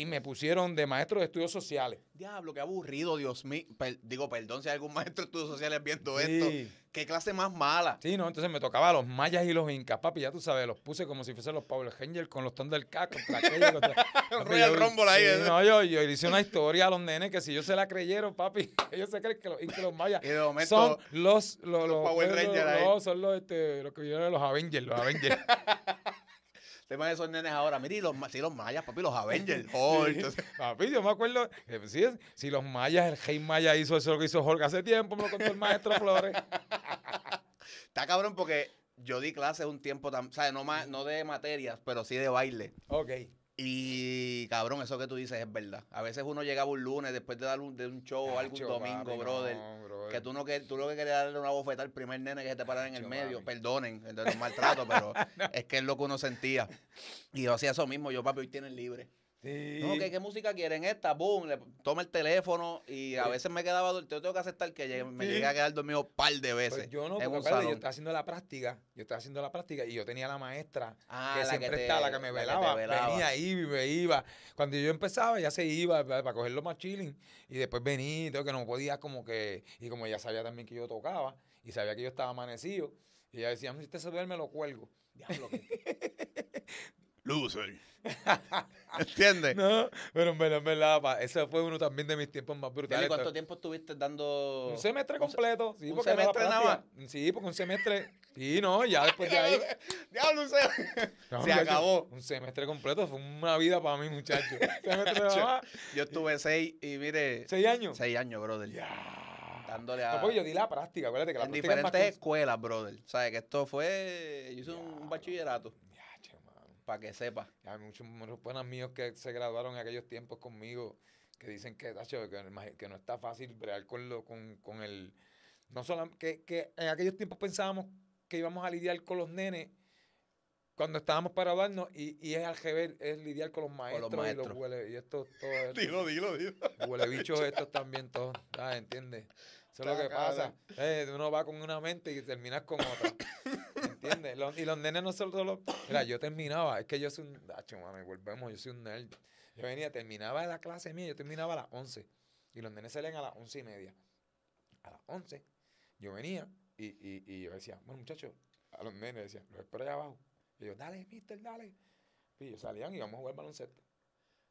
y me pusieron de maestro de estudios sociales. Diablo, qué aburrido, Dios mío. Per- digo, perdón si hay algún maestro de estudios sociales viendo esto. Sí. Qué clase más mala. Sí, no, entonces me tocaba a los mayas y los incas, papi, ya tú sabes, los puse como si fuesen los Power Rangers con los Thundercats contra aquellos. contra- Royal yo- Rumble ahí, sí, ¿eh? no, yo, yo hice una historia a los nenes que si ellos se la creyeron, papi, ellos se creen que los incas y los mayas Y de momento, son los, los, los Power los- Rangers ahí. no, son los, este, los que vinieron de los Avengers, los Avengers. temas de esos nenes ahora. Mire, y los, sí, los mayas, papi, los Avengers. Hulk, entonces- Papi, yo me acuerdo, sí, si los mayas, el rey maya hizo eso lo que hizo Jorge hace tiempo, me lo contó el maestro Flores. Está cabrón porque yo di clases un tiempo, tam- o sea, no, ma- no de materias, pero sí de baile. Ok. Y cabrón, eso que tú dices es verdad. A veces uno llegaba un lunes después de dar un, de un show o algún domingo, papi, brother. no, brother. Que tú, no, que tú lo que querías darle una bofetada al primer nene que se te parara en el medio. papi. Perdonen, de los maltratos, pero es que es lo que uno sentía. Y yo hacía eso mismo. Yo, papi, hoy tienes libre. Sí. No, ¿qué, qué música quieren? Esta, boom, le toma el teléfono y a Sí. veces me quedaba dormido. Tengo que aceptar que llegué- me Sí. llegué a quedar dormido un par de Pues veces. yo no, porque yo estaba haciendo la práctica, yo estaba haciendo la práctica y yo tenía la maestra Ah, que la siempre te- estaba, la que me velaba, venía, iba y me iba. Cuando yo empezaba, ya se iba para, para cogerlo más chilling y después venía, que no podía como que, y como ella sabía también que yo tocaba y sabía que yo estaba amanecido, y ella decía, si usted se duerme, lo cuelgo. Diablo, que- Loser. ¿Entiendes? No, pero en verdad, en verdad, pa, ese fue uno también de mis tiempos más brutales. ¿Cuánto tiempo estuviste dando? Un semestre un completo, sí, un porque era la semestre nada práctica. Sí, porque un semestre, sí, no, ya después de ahí. Diablo, un semestre. No, Se muchacho, acabó. Un semestre completo, fue una vida para mí, muchacho. Un semestre nada más, Yo estuve seis y mire, seis años. seis años, brother. Ya. Dándole a. No, porque yo di la práctica, acuérdate que la en práctica es más diferentes que escuelas, brother. ¿Sabes? Que esto fue. Yo hice un Ya. bachillerato, un-. Para que sepa. Hay muchos, muchos buenos míos que se graduaron en aquellos tiempos conmigo que dicen que, tacho, que, que no está fácil bregar con, lo, con, con el... No solo, que, que en aquellos tiempos pensábamos que íbamos a lidiar con los nenes cuando estábamos para graduarnos y, y es al revés, es lidiar con los maestros, y maestros. los huele, y esto todo dilo, dilo. huele bichos estos también todos, ¿sabes? ¿Entiendes? Eso es lo que pasa. Eh, uno va con una mente y terminas con otra. Y los nenes no son solo. Mira, yo terminaba, es que yo soy un. Dacho, mami, volvemos, yo soy un nerd. Yo venía, terminaba la clase mía, yo terminaba a las 11. Y los nenes salían a las once y media. A las 11, yo venía y, y, y yo decía, bueno, muchachos, a los nenes decía, los espero allá abajo. Y yo, dale, mister, dale. Y ellos salían y íbamos a jugar baloncesto.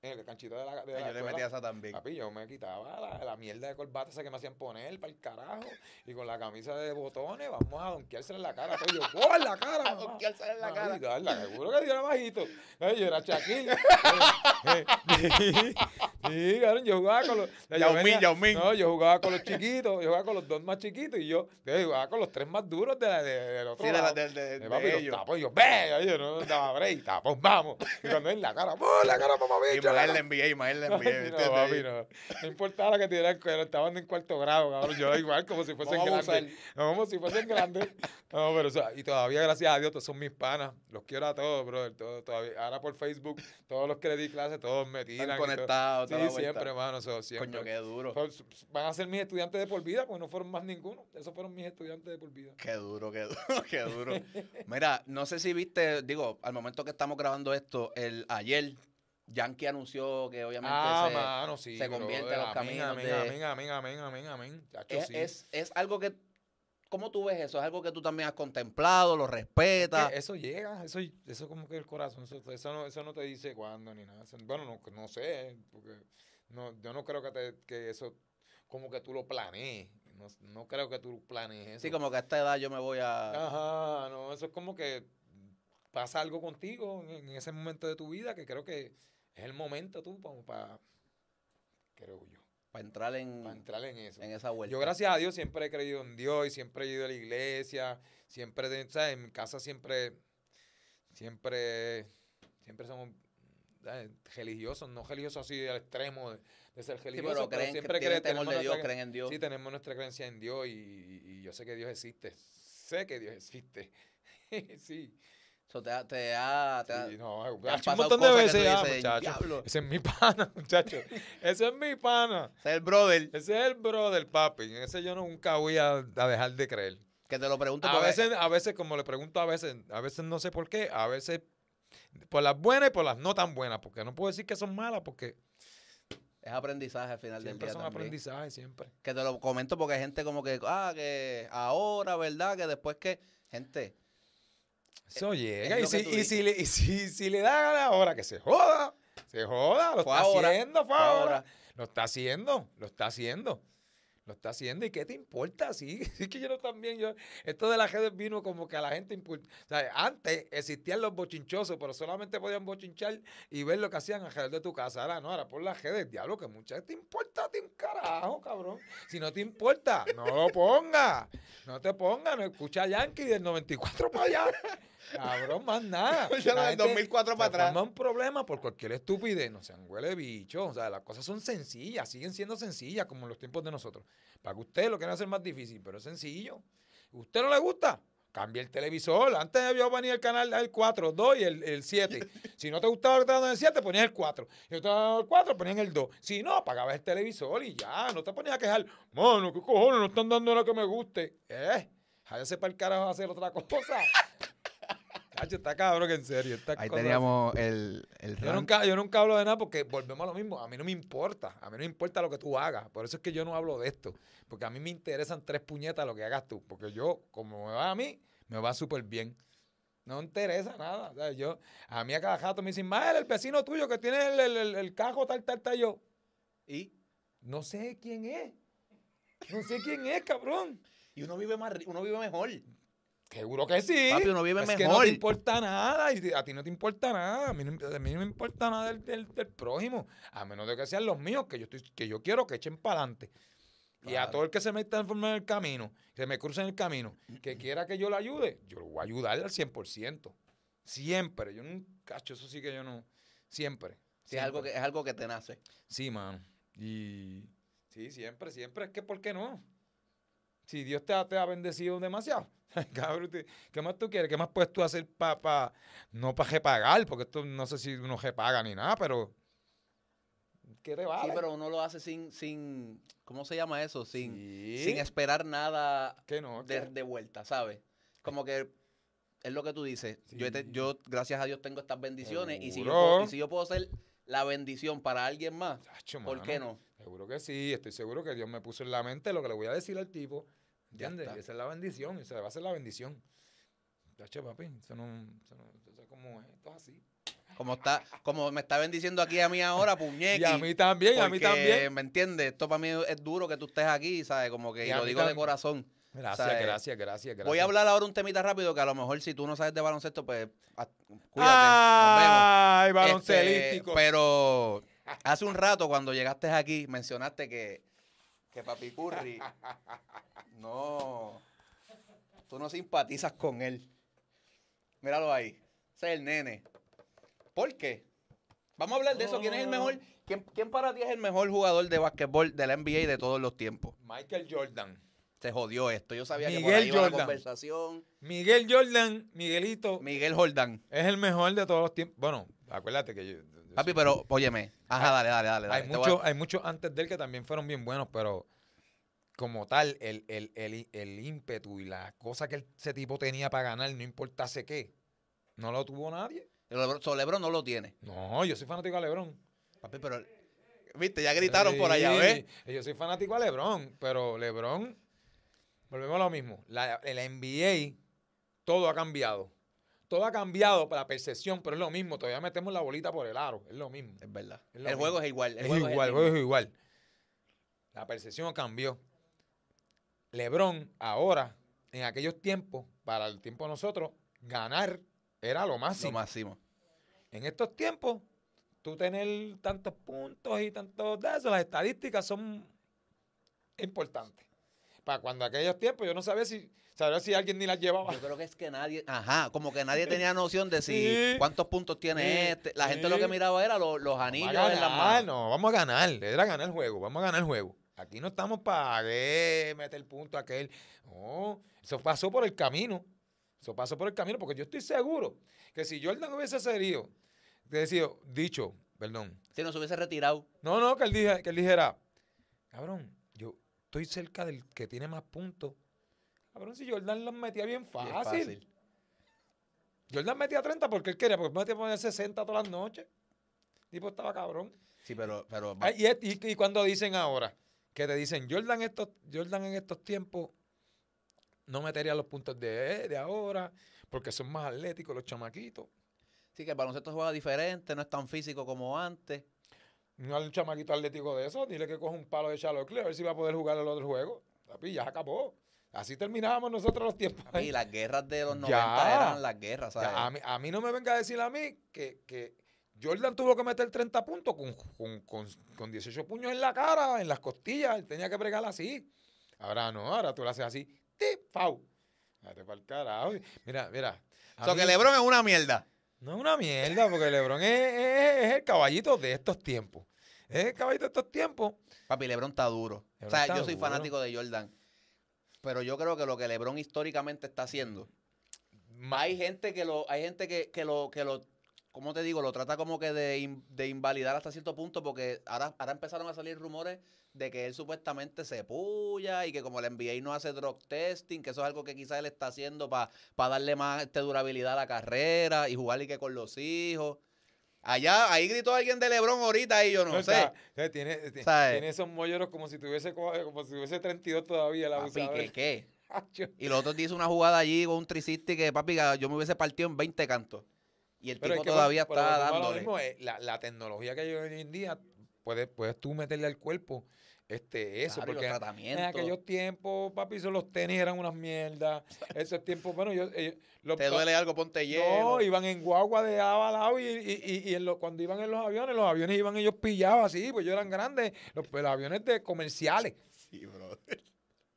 El canchito de la. De la Yo le escuela. metí esa también. Papi, yo me quitaba la, la mierda de corbata esa que me hacían poner para el carajo. Y con la camisa de botones, vamos a donkeársela en la cara. Todo yo, ¡oh, en la cara! A donkeársela en la cara. Dale, seguro que yo era bajito. Yo era Shaquille. Sí, cabrón, yo jugaba con los. Yao Ming, Yao Ming. No, yo jugaba con los chiquitos, yo jugaba con los dos más chiquitos y yo, yo jugaba con los tres más duros de la- de- del otro Sí, de, lado. de, de- de papi, los ellos. tapos, y yo, ve, yo no daba break, tapos, vamos. Y cuando en la cara, ¡oh, en la cara, Y bicho! más le envié, y más le envié. No, papi, no. No importaba que tuvieran, estaban en cuarto grado, cabrón. Yo igual, como si fuesen grandes. No, como si fuesen grandes. No, pero, o sea, y todavía, gracias a Dios, todos son mis panas. Los quiero a todos, brother. Todo, todavía. Ahora por Facebook, todos los que le di clase, todos me tiran. Están y conectados. La Sí, siempre, hermano. eso, siempre. Coño, qué duro. Van a ser mis estudiantes de por vida, porque no fueron más ninguno. Esos fueron mis estudiantes de por vida. Qué duro, qué duro, qué duro. Mira, no sé si viste, digo, al momento que estamos grabando esto, el ayer, Yankee anunció que obviamente Ah, se- mano, sí. se convierte en los Amén, caminos amén, de- amén, amén, amén, amén, amén. Chacho, es, sí. es, es algo que, ¿cómo tú ves eso? ¿Es algo que tú también has contemplado, lo respetas? Eso llega, eso, eso como que el corazón, eso, eso, no, eso no te dice cuándo ni nada. Bueno, no, no sé, porque no, yo no creo que, te- que eso como que tú lo planees. No, no creo que tú planees eso. Sí, como que a esta edad yo me voy a... Ajá, no, eso es como que pasa algo contigo en, en ese momento de tu vida que creo que es el momento tú para, creo yo, Para entrar en, para entrar en eso. en esa vuelta. Yo, gracias a Dios, siempre he creído en Dios y siempre he ido a la iglesia. Siempre, de- ¿sabes? En mi casa siempre, siempre, siempre somos ¿sabes? religiosos, no religiosos así al extremo de, de ser Sí, religiosos. pero pero creen que siempre tienen cre- temor tenemos de Dios, nuestra- creen en Dios. Sí, tenemos nuestra creencia en Dios y, y- y yo sé que Dios existe. Sé que Dios existe. sí. So, te, ha- te ha... Te ha- sí, no, te han un montón de veces ya, dices, muchacho. "Diablo". Ese es mi pana, muchacho. Ese es mi pana. Ese es el brother Ese es el bro del papi. En ese yo nunca voy a, a dejar de creer. que te lo pregunto A veces, a veces, como le pregunto a veces, a veces no sé por qué, a veces por las buenas y por las no tan buenas, porque no puedo decir que son malas, porque es aprendizaje al final del siempre día son también. aprendizajes, siempre. Que te lo comento porque hay gente como que, ah, que ahora, ¿verdad? Que después que, gente, Eso llega. Y, si, y, si, le, y si, si le da ahora que se joda, se joda, lo Fue está ahora, haciendo, fue fue ahora. ahora. Lo está haciendo, lo está haciendo. Lo está haciendo. ¿Y qué te importa? Sí, sí que yo no también. Yo, esto de las redes vino como que a la gente importa. Antes existían los bochinchosos, pero solamente podían bochinchar y ver lo que hacían alrededor de tu casa. Ahora no, ahora por las redes, diablo, que muchas te importa ti un carajo, cabrón. Si no te importa, no lo pongas. No te pongas, no escucha Yankee del 94 para allá. Cabrón, más nada. La del gente 2004 se para atrás. forma un problema por cualquier estupidez. No sean huele bicho. O sea, las cosas son sencillas, siguen siendo sencillas como en los tiempos de nosotros. Para que usted lo quiera hacer más difícil, pero es sencillo. ¿Usted no le gusta? cambia el televisor. Antes yo ponía el canal el 4, 2 y el, el 7. si no te gustaba lo que dando el 7, ponías el 4. Si no te gustaba el 4, ponías el 2. Si no, apagabas el televisor y ya. No te ponías a quejar. Mano, ¿qué cojones? No están dando lo que me guste. Eh, váyase para el carajo a hacer otra cosa. Hacho, está cabrón que en serio. Ahí cosas- teníamos el, el yo nunca, yo nunca hablo de nada porque volvemos a lo mismo. A mí no me importa. A mí no me importa lo que tú hagas. Por eso es que yo no hablo de esto. Porque a mí me interesan tres puñetas lo que hagas tú. Porque yo, como me va a mí, me va súper bien. No me interesa nada. O sea, yo, a mí a cada rato me dicen, Mael, el vecino tuyo que tiene el, el, el, el cajo tal, tal, tal. Yo, Y, no sé quién es. No sé quién es, cabrón. y uno vive más, uno vive mejor. Seguro que sí. Papi, uno vive es que no mejor. te importa nada y a ti no te importa nada. A mí no, a mí no me importa nada del, del- del prójimo. A menos de que sean los míos, que yo, estoy, que yo quiero que echen para adelante. Y a todo el que se me está en el camino, que me cruce en el camino, que quiera que yo lo ayude, yo lo voy a ayudar al 100%. Siempre. Yo nunca, cacho, eso sí que yo no. Siempre. Sí, es algo que, es algo que te nace. Sí, mano. Y sí, siempre, siempre. Es que, ¿por qué no? Si Dios te ha, te ha bendecido demasiado. Cabrón, ¿qué más tú quieres? ¿Qué más puedes tú hacer para, no para repagar? Porque esto no sé si uno repaga ni nada, pero... ¿Qué te vale? Sí, pero uno lo hace sin, sin, ¿cómo se llama eso? Sin, Sí. sin esperar nada que no, de, de vuelta, ¿sabes? Como que es lo que tú dices. Yo, te- yo, gracias a Dios, tengo estas bendiciones. Y si, yo puedo, y si yo puedo ser la bendición para alguien más, Chacho, ¿por mano, qué no? Seguro que sí. Estoy seguro que Dios me puso en la mente lo que le voy a decir al tipo. ¿Entiendes? esa es la bendición. Esa va a ser la bendición. Chacho, papi. Eso no... Eso, no, eso es como es. Esto es así. Como está, como me está bendiciendo aquí a mí ahora, puñequi. Y a mí también, a mí porque, también. ¿Me entiendes? Esto para mí es duro que tú estés aquí, ¿sabes? Como que Y y a lo digo de corazón. Gracias, ¿sabes? gracias, gracias, gracias. Voy a hablar ahora un temita rápido que a lo mejor si tú no sabes de baloncesto, pues a- cuídate. Ay, nos vemos. baloncelístico. Este, pero hace un rato cuando llegaste aquí mencionaste que, que Papi Curry no, tú no simpatizas con él. Míralo ahí. Ese es el nene. ¿Por qué? Vamos a hablar de eso. ¿Quién es el mejor? ¿Quién, quién para ti es el mejor jugador de básquetbol de la NBA de todos los tiempos? Michael Jordan. Se jodió esto. Yo sabía que por ahí iba la Jordan. conversación. Miguel Jordan, Miguelito, Miguel Jordan. es el mejor de todos los tiempos. Bueno, acuérdate que yo. Papi, pero, óyeme. Ajá, dale, dale, dale. dale. hay, voy a- muchos, hay muchos antes de él que también fueron bien buenos, pero como tal, el, el, el, el ímpetu y la cosa que ese tipo tenía para ganar, no importase qué, no lo tuvo nadie. Lebron, so, Lebron no lo tiene. No, yo soy fanático de LeBron. Papi, pero. Viste, ya gritaron por allá, ¿ves? Yo soy fanático de LeBron, pero LeBron, volvemos a lo mismo. La, el NBA, todo ha cambiado. Todo ha cambiado para la percepción, pero es lo mismo. Todavía metemos la bolita por el aro, es lo mismo. Es verdad. Es lo el juego mismo. es igual. El Es juego igual, el el juego es igual. La percepción cambió. LeBron, ahora, en aquellos tiempos, para el tiempo de nosotros, ganar era lo Lo máximo. máximo. En estos tiempos, tú tener tantos puntos y tantos de eso, las estadísticas son importantes. Para cuando aquellos tiempos yo no sabía si, sabía si alguien ni las llevaba. Yo creo que es que nadie, ajá, como que nadie tenía noción de si Sí. cuántos puntos tiene Sí, este. La gente lo que miraba era lo- los a anillos ganar, en las manos. no, vamos a ganar. Era ganar el juego, vamos a ganar el juego. Aquí no estamos para meter punto a aquel. No, eso pasó por el camino. Eso pasó por el camino, porque yo estoy seguro que si Jordan hubiese serido, decido, dicho, perdón, Si no se hubiese retirado. No, no, que él, dije, que él dijera, cabrón, estoy cerca del que tiene más puntos. Cabrón, si Jordan los metía bien bien fácil. Jordan metía 30 porque él quería, porque metía poner 60 todas las noches. El tipo estaba cabrón. Sí, pero, pero Ay, y, y- y cuando dicen ahora, que te dicen, Jordan, estos, Jordan en estos tiempos no metería los puntos de, de ahora, porque son más atléticos los chamaquitos. sí que el baloncesto juega diferente, no es tan físico como antes. No hay un chamaquito atlético de eso, dile que coja un palo de Charlotte a ver si va a poder jugar el otro juego. Papi, ya acabó. Así terminábamos nosotros los tiempos. Y las guerras de los 90 Ya. eran las guerras, ¿sabes? Ya, a, mí, a mí no me venga a decir a mí que, que Jordan tuvo que meter 30 puntos con, con, con, con 18 puños en la cara, en las costillas. Él tenía que bregar así. Ahora no, ahora tú lo haces así. ¡Tip! ¡Fau! Date para el carajo. Mira, mira. O sea, mí- que LeBron es una mierda. No es una mierda, porque LeBron es, es- es el caballito de estos tiempos. Es el caballito de estos tiempos. Papi, LeBron está duro. LeBron o sea, yo soy duro. fanático de Jordan. Pero yo creo que lo que LeBron históricamente está haciendo Hay gente que lo, hay gente que, que lo, que lo, ¿cómo te digo? Lo trata como que de, in- de invalidar hasta cierto punto porque ahora, ahora empezaron a salir rumores de que él supuestamente se puya y que como el NBA no hace drug testing, que eso es algo que quizás él está haciendo para darle más este, durabilidad a la carrera y jugar y que con los hijos. Allá, ahí gritó alguien de Lebron ahorita y yo no, sé. tiene, tiene- ¿Sabes? tiene esos molleros como si tuviese co- como si tuviese 32 todavía la Papi, ¿qué qué? Y los otros hizo una jugada allí con un 360 que, papi, yo me hubiese partido en 20 cantos. Y el Pero es tipo que todavía pero está volvemos a lo dándole. mismo, eh, la, la tecnología que hay hoy en día, puedes, puedes tú meterle al cuerpo este, eso. Claro, porque en aquellos tiempos, papi, son los tenis eran unas mierdas. Esos tiempos, bueno, yo... ellos- los Te duele algo, ponte hielo. No, iban en guagua de lado a lado y, y, y, y en lo- cuando iban en los aviones, los aviones iban ellos pillados así, pues ellos eran grandes, los, pues, los aviones de comerciales. Sí, bro.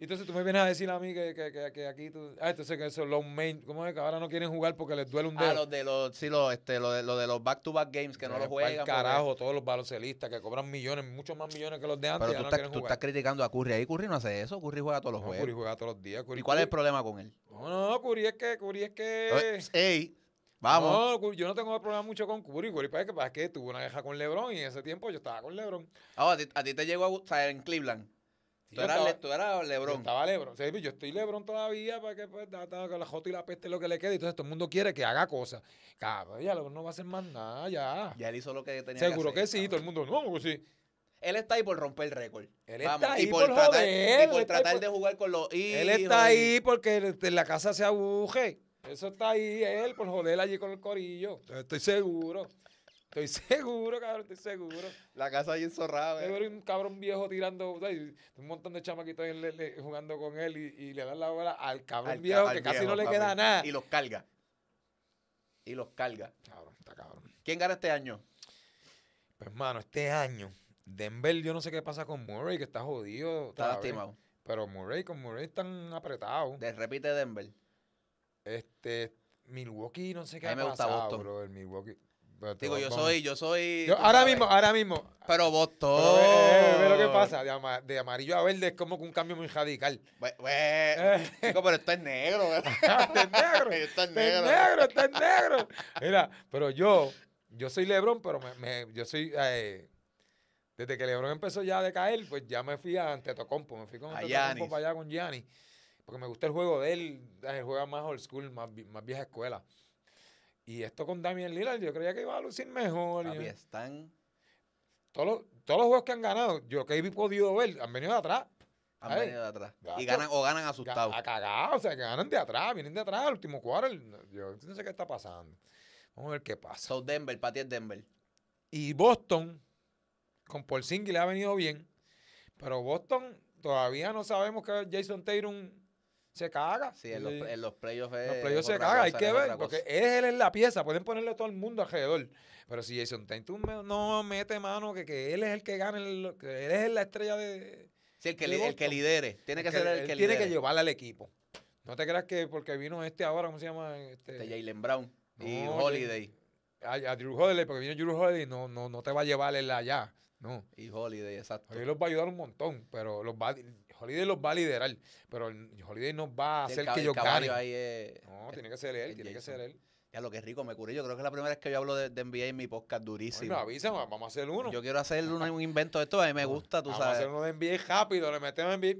Y entonces tú me vienes a decir a mí que, que, que, que aquí tú... Ah, entonces que esos los main, ¿cómo es que ahora no quieren jugar porque les duele un dedo? Ah, los de los, sí, los, este, lo de, lo de los back-to-back games que no lo pa'l juegan. porque- carajo, todos los baloncelistas que cobran millones, muchos más millones que los de antes, Pero tú, no estás, tú criticando a Curry. Ahí Curry no hace eso. Curry juega todos los No, juegos. Curry juega todos los días. Curry- ¿Y cuál es el problema con él? No, no, Curry es que, Curry es que... Eh, Ey, vamos. No, yo no tengo problema mucho con Curry. Curry parece que, pasa que tuvo una guerra con LeBron y en ese tiempo yo estaba con LeBron. Ah, a, ti, a ti te llegó a gustar en Cleveland. Sí, tú, eras, estaba- Le- tú eras Yo LeBron. estaba LeBron. Yo estoy LeBron todavía para que pues, da- da- con la Jota y la peste lo que le quede. Entonces todo el mundo quiere que haga cosas. Cabrón, ya LeBron no va a hacer más nada, ya. Ya él hizo lo que tenía Seguro que, que, hacer, sí, todo el mundo, no, pues sí. Él está ahí por romper el récord. Él Vamos, está ahí y por, por tratar, joder, y por tratar por- de jugar con los hijos. Él está ahí porque en la casa se aguje. Eso está ahí él por joder allí con el corillo. Estoy seguro. Estoy seguro, cabrón, estoy seguro. La casa ahí enzorrada. Veo un cabrón viejo tirando, un montón de chamaquitos ahí le- le- jugando con él y, y le dan la bola al cabrón Al ca- viejo al que casi viejo, no le papi. queda nada. Y los carga. Y los carga. Cabrón, está cabrón. ¿Quién gana este año? Pues, mano, este año, Denver, yo no sé qué pasa con Murray, que está jodido. Está otra vez. lastimado. Pero Murray, con Murray están apretados. De, repite Denver. Este, Milwaukee, no sé qué A ha mí me gusta pasado, Boston. bro, el Milwaukee. Digo, yo soy, yo soy. Yo ahora sabes. mismo, ahora mismo. Pero Boston. Pero ve, ve- ve lo que pasa, de, ama- de amarillo a verde es como que un cambio muy radical. Bue- bue- chico, pero esto es negro, ¿verdad? En negro. Esto es negro. en negro. Mira, pero yo, yo soy Lebron, pero me, me- yo soy, eh, desde que Lebron empezó ya a decaer, pues ya me fui a Antetokounmpo, me fui con Antetokounmpo para allá con Gianni, porque me gusta el juego de él, eh, juega más old school, más, más vieja escuela. Y esto con Damian Lillard, yo creía que iba a lucir mejor. Papi, están. todos, los, todos los juegos que han ganado, yo que he podido ver, han venido de atrás. Han venido de atrás. gacho. Y ganan o ganan Ga- asustados. A cagado, o sea, que ganan de atrás, vienen de atrás al último quarter. Yo no sé qué está pasando. Vamos a ver qué pasa. So Denver, para ti es Denver. Y Boston, con Porzingis le ha venido bien, pero Boston todavía no sabemos que Jason Tatum se caga. Sí, en los, Sí. en los playoffs Los es playoffs se caga, hay que es ver, porque cosa. él es la pieza, pueden ponerle todo el mundo alrededor. Pero si Jason Tatum no mete mano, que, que él es el que gana, el- que él es la estrella de... Sí, el que, el que lidere. Tiene que ser el él que tiene lidere. que llevarle al equipo. No te creas que porque vino este ahora, ¿cómo se llama? Este, De Jalen Brown y No, Holiday. a, a Drew Holiday, porque vino Drew Holiday, no, no, no te va a llevar él allá. No. Y Holiday, exacto. Holiday los va a ayudar un montón, pero los va, Holiday los va a liderar. Pero Holiday nos va a hacer que el ellos ganen. es- No, tiene que ser él, es tiene que ser él. Ya lo que rico me curé. Yo creo que es la primera vez que yo hablo de, de NBA en mi podcast durísimo. me avisan, vamos a hacer uno. Yo quiero hacer un, un invento de esto. A mí me gusta, tú vamos a sabes. hacer uno de NBA rápido, le metemos en NBA.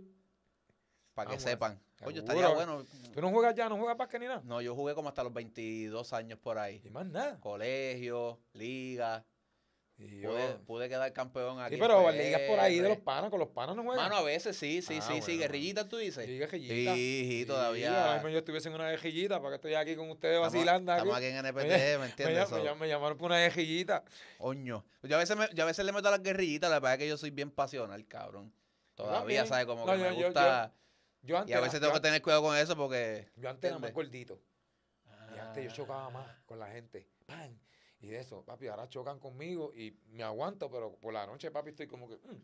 Para que vamos sepan. Oye, estaría bueno. ¿Tú no juegas ya? ¿No juegas básquet ni nada? No, yo jugué como hasta los 22 años por ahí. Y más nada. Colegio, liga. Y yo- Pude, pude quedar campeón aquí. sí, pero ligas por ahí de los panas, con los panas no juegan. Mano, a veces sí, sí, Ah, sí, sí. Guerrillitas, tú dices. Sí, guerrillita. Sí, sí, todavía. mismo yo estuviese en una guerrillita, porque estoy aquí con ustedes Estamos- vacilando. aquí. Estamos aquí en NPT, ¿me Me, entiendes? me me llamaron por una guerrillita. Coño. Yo a, veces me- yo a veces le meto a las guerrillitas, la verdad es que yo soy bien pasional, cabrón. Todavía. ¿sabes? Como No, que yo- me gusta. Yo antes, y a veces tengo que tener cuidado con eso porque. yo antes era más ¿entiendes? gordito. Y antes yo Ah. chocaba más con la gente. ¡Pam! Y de eso, papi, ahora chocan conmigo y me aguanto, pero por la noche, papi, estoy como que. mm.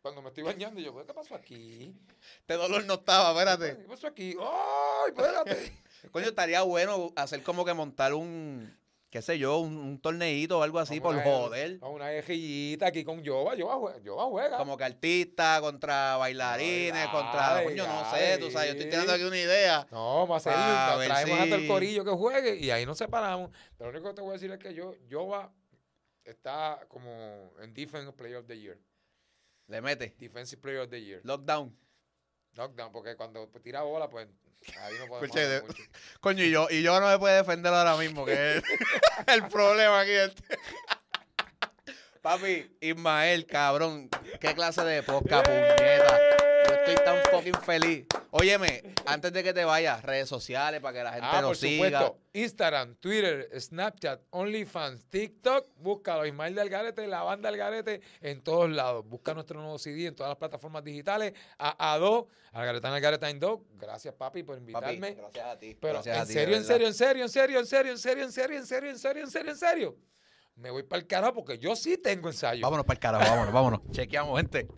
Cuando me estoy bañando, yo, ¿qué pasó aquí? Este dolor no estaba, espérate. ¿Qué pasó aquí? ¡Ay, espérate! Coño, estaría bueno hacer como que montar un. Qué sé yo, un, un torneito o algo así por Vamos a- joder. Una ejillita aquí con. Jova juega. Jova juega. Como que artista contra bailarines, Ay, contra. ay, Coño, no ay. sé, tú sabes, yo estoy tirando aquí una idea. No, vamos a ver traemos hasta el corillo que juegue y ahí nos separamos. Pero lo único que te voy a decir es que yo, Jova está como en Defensive Player of the Year. Le mete. Defensive Player of the Year. Lockdown. Knockdown, porque cuando tira bola, pues ahí no podemos Escuche, hacer de- mucho. Coño, y yo, y yo no me puedo defender ahora mismo, que es el problema aquí. este. Papi, Ismael, cabrón, qué clase de posca, puñeta. Estoy tan fucking feliz. Óyeme, antes de que te vayas, redes sociales para que la gente Ah, nos por siga. supuesto. Instagram, Twitter, Snapchat, OnlyFans, TikTok. Búscalo, Ismael de Algarete, la banda Algarete, en todos lados. Busca nuestro nuevo CD en todas las plataformas digitales. A A2, Algaretán Algaretán 2. Gracias, papi, por Papi, invitarme. gracias a ti. Pero en serio, en serio, en serio, en serio, en serio, en serio, en serio, en serio, en serio, en serio, en serio. Me voy para el carajo porque yo sí tengo ensayo. Vámonos para el carajo, vámonos, vámonos. Chequeamos, gente.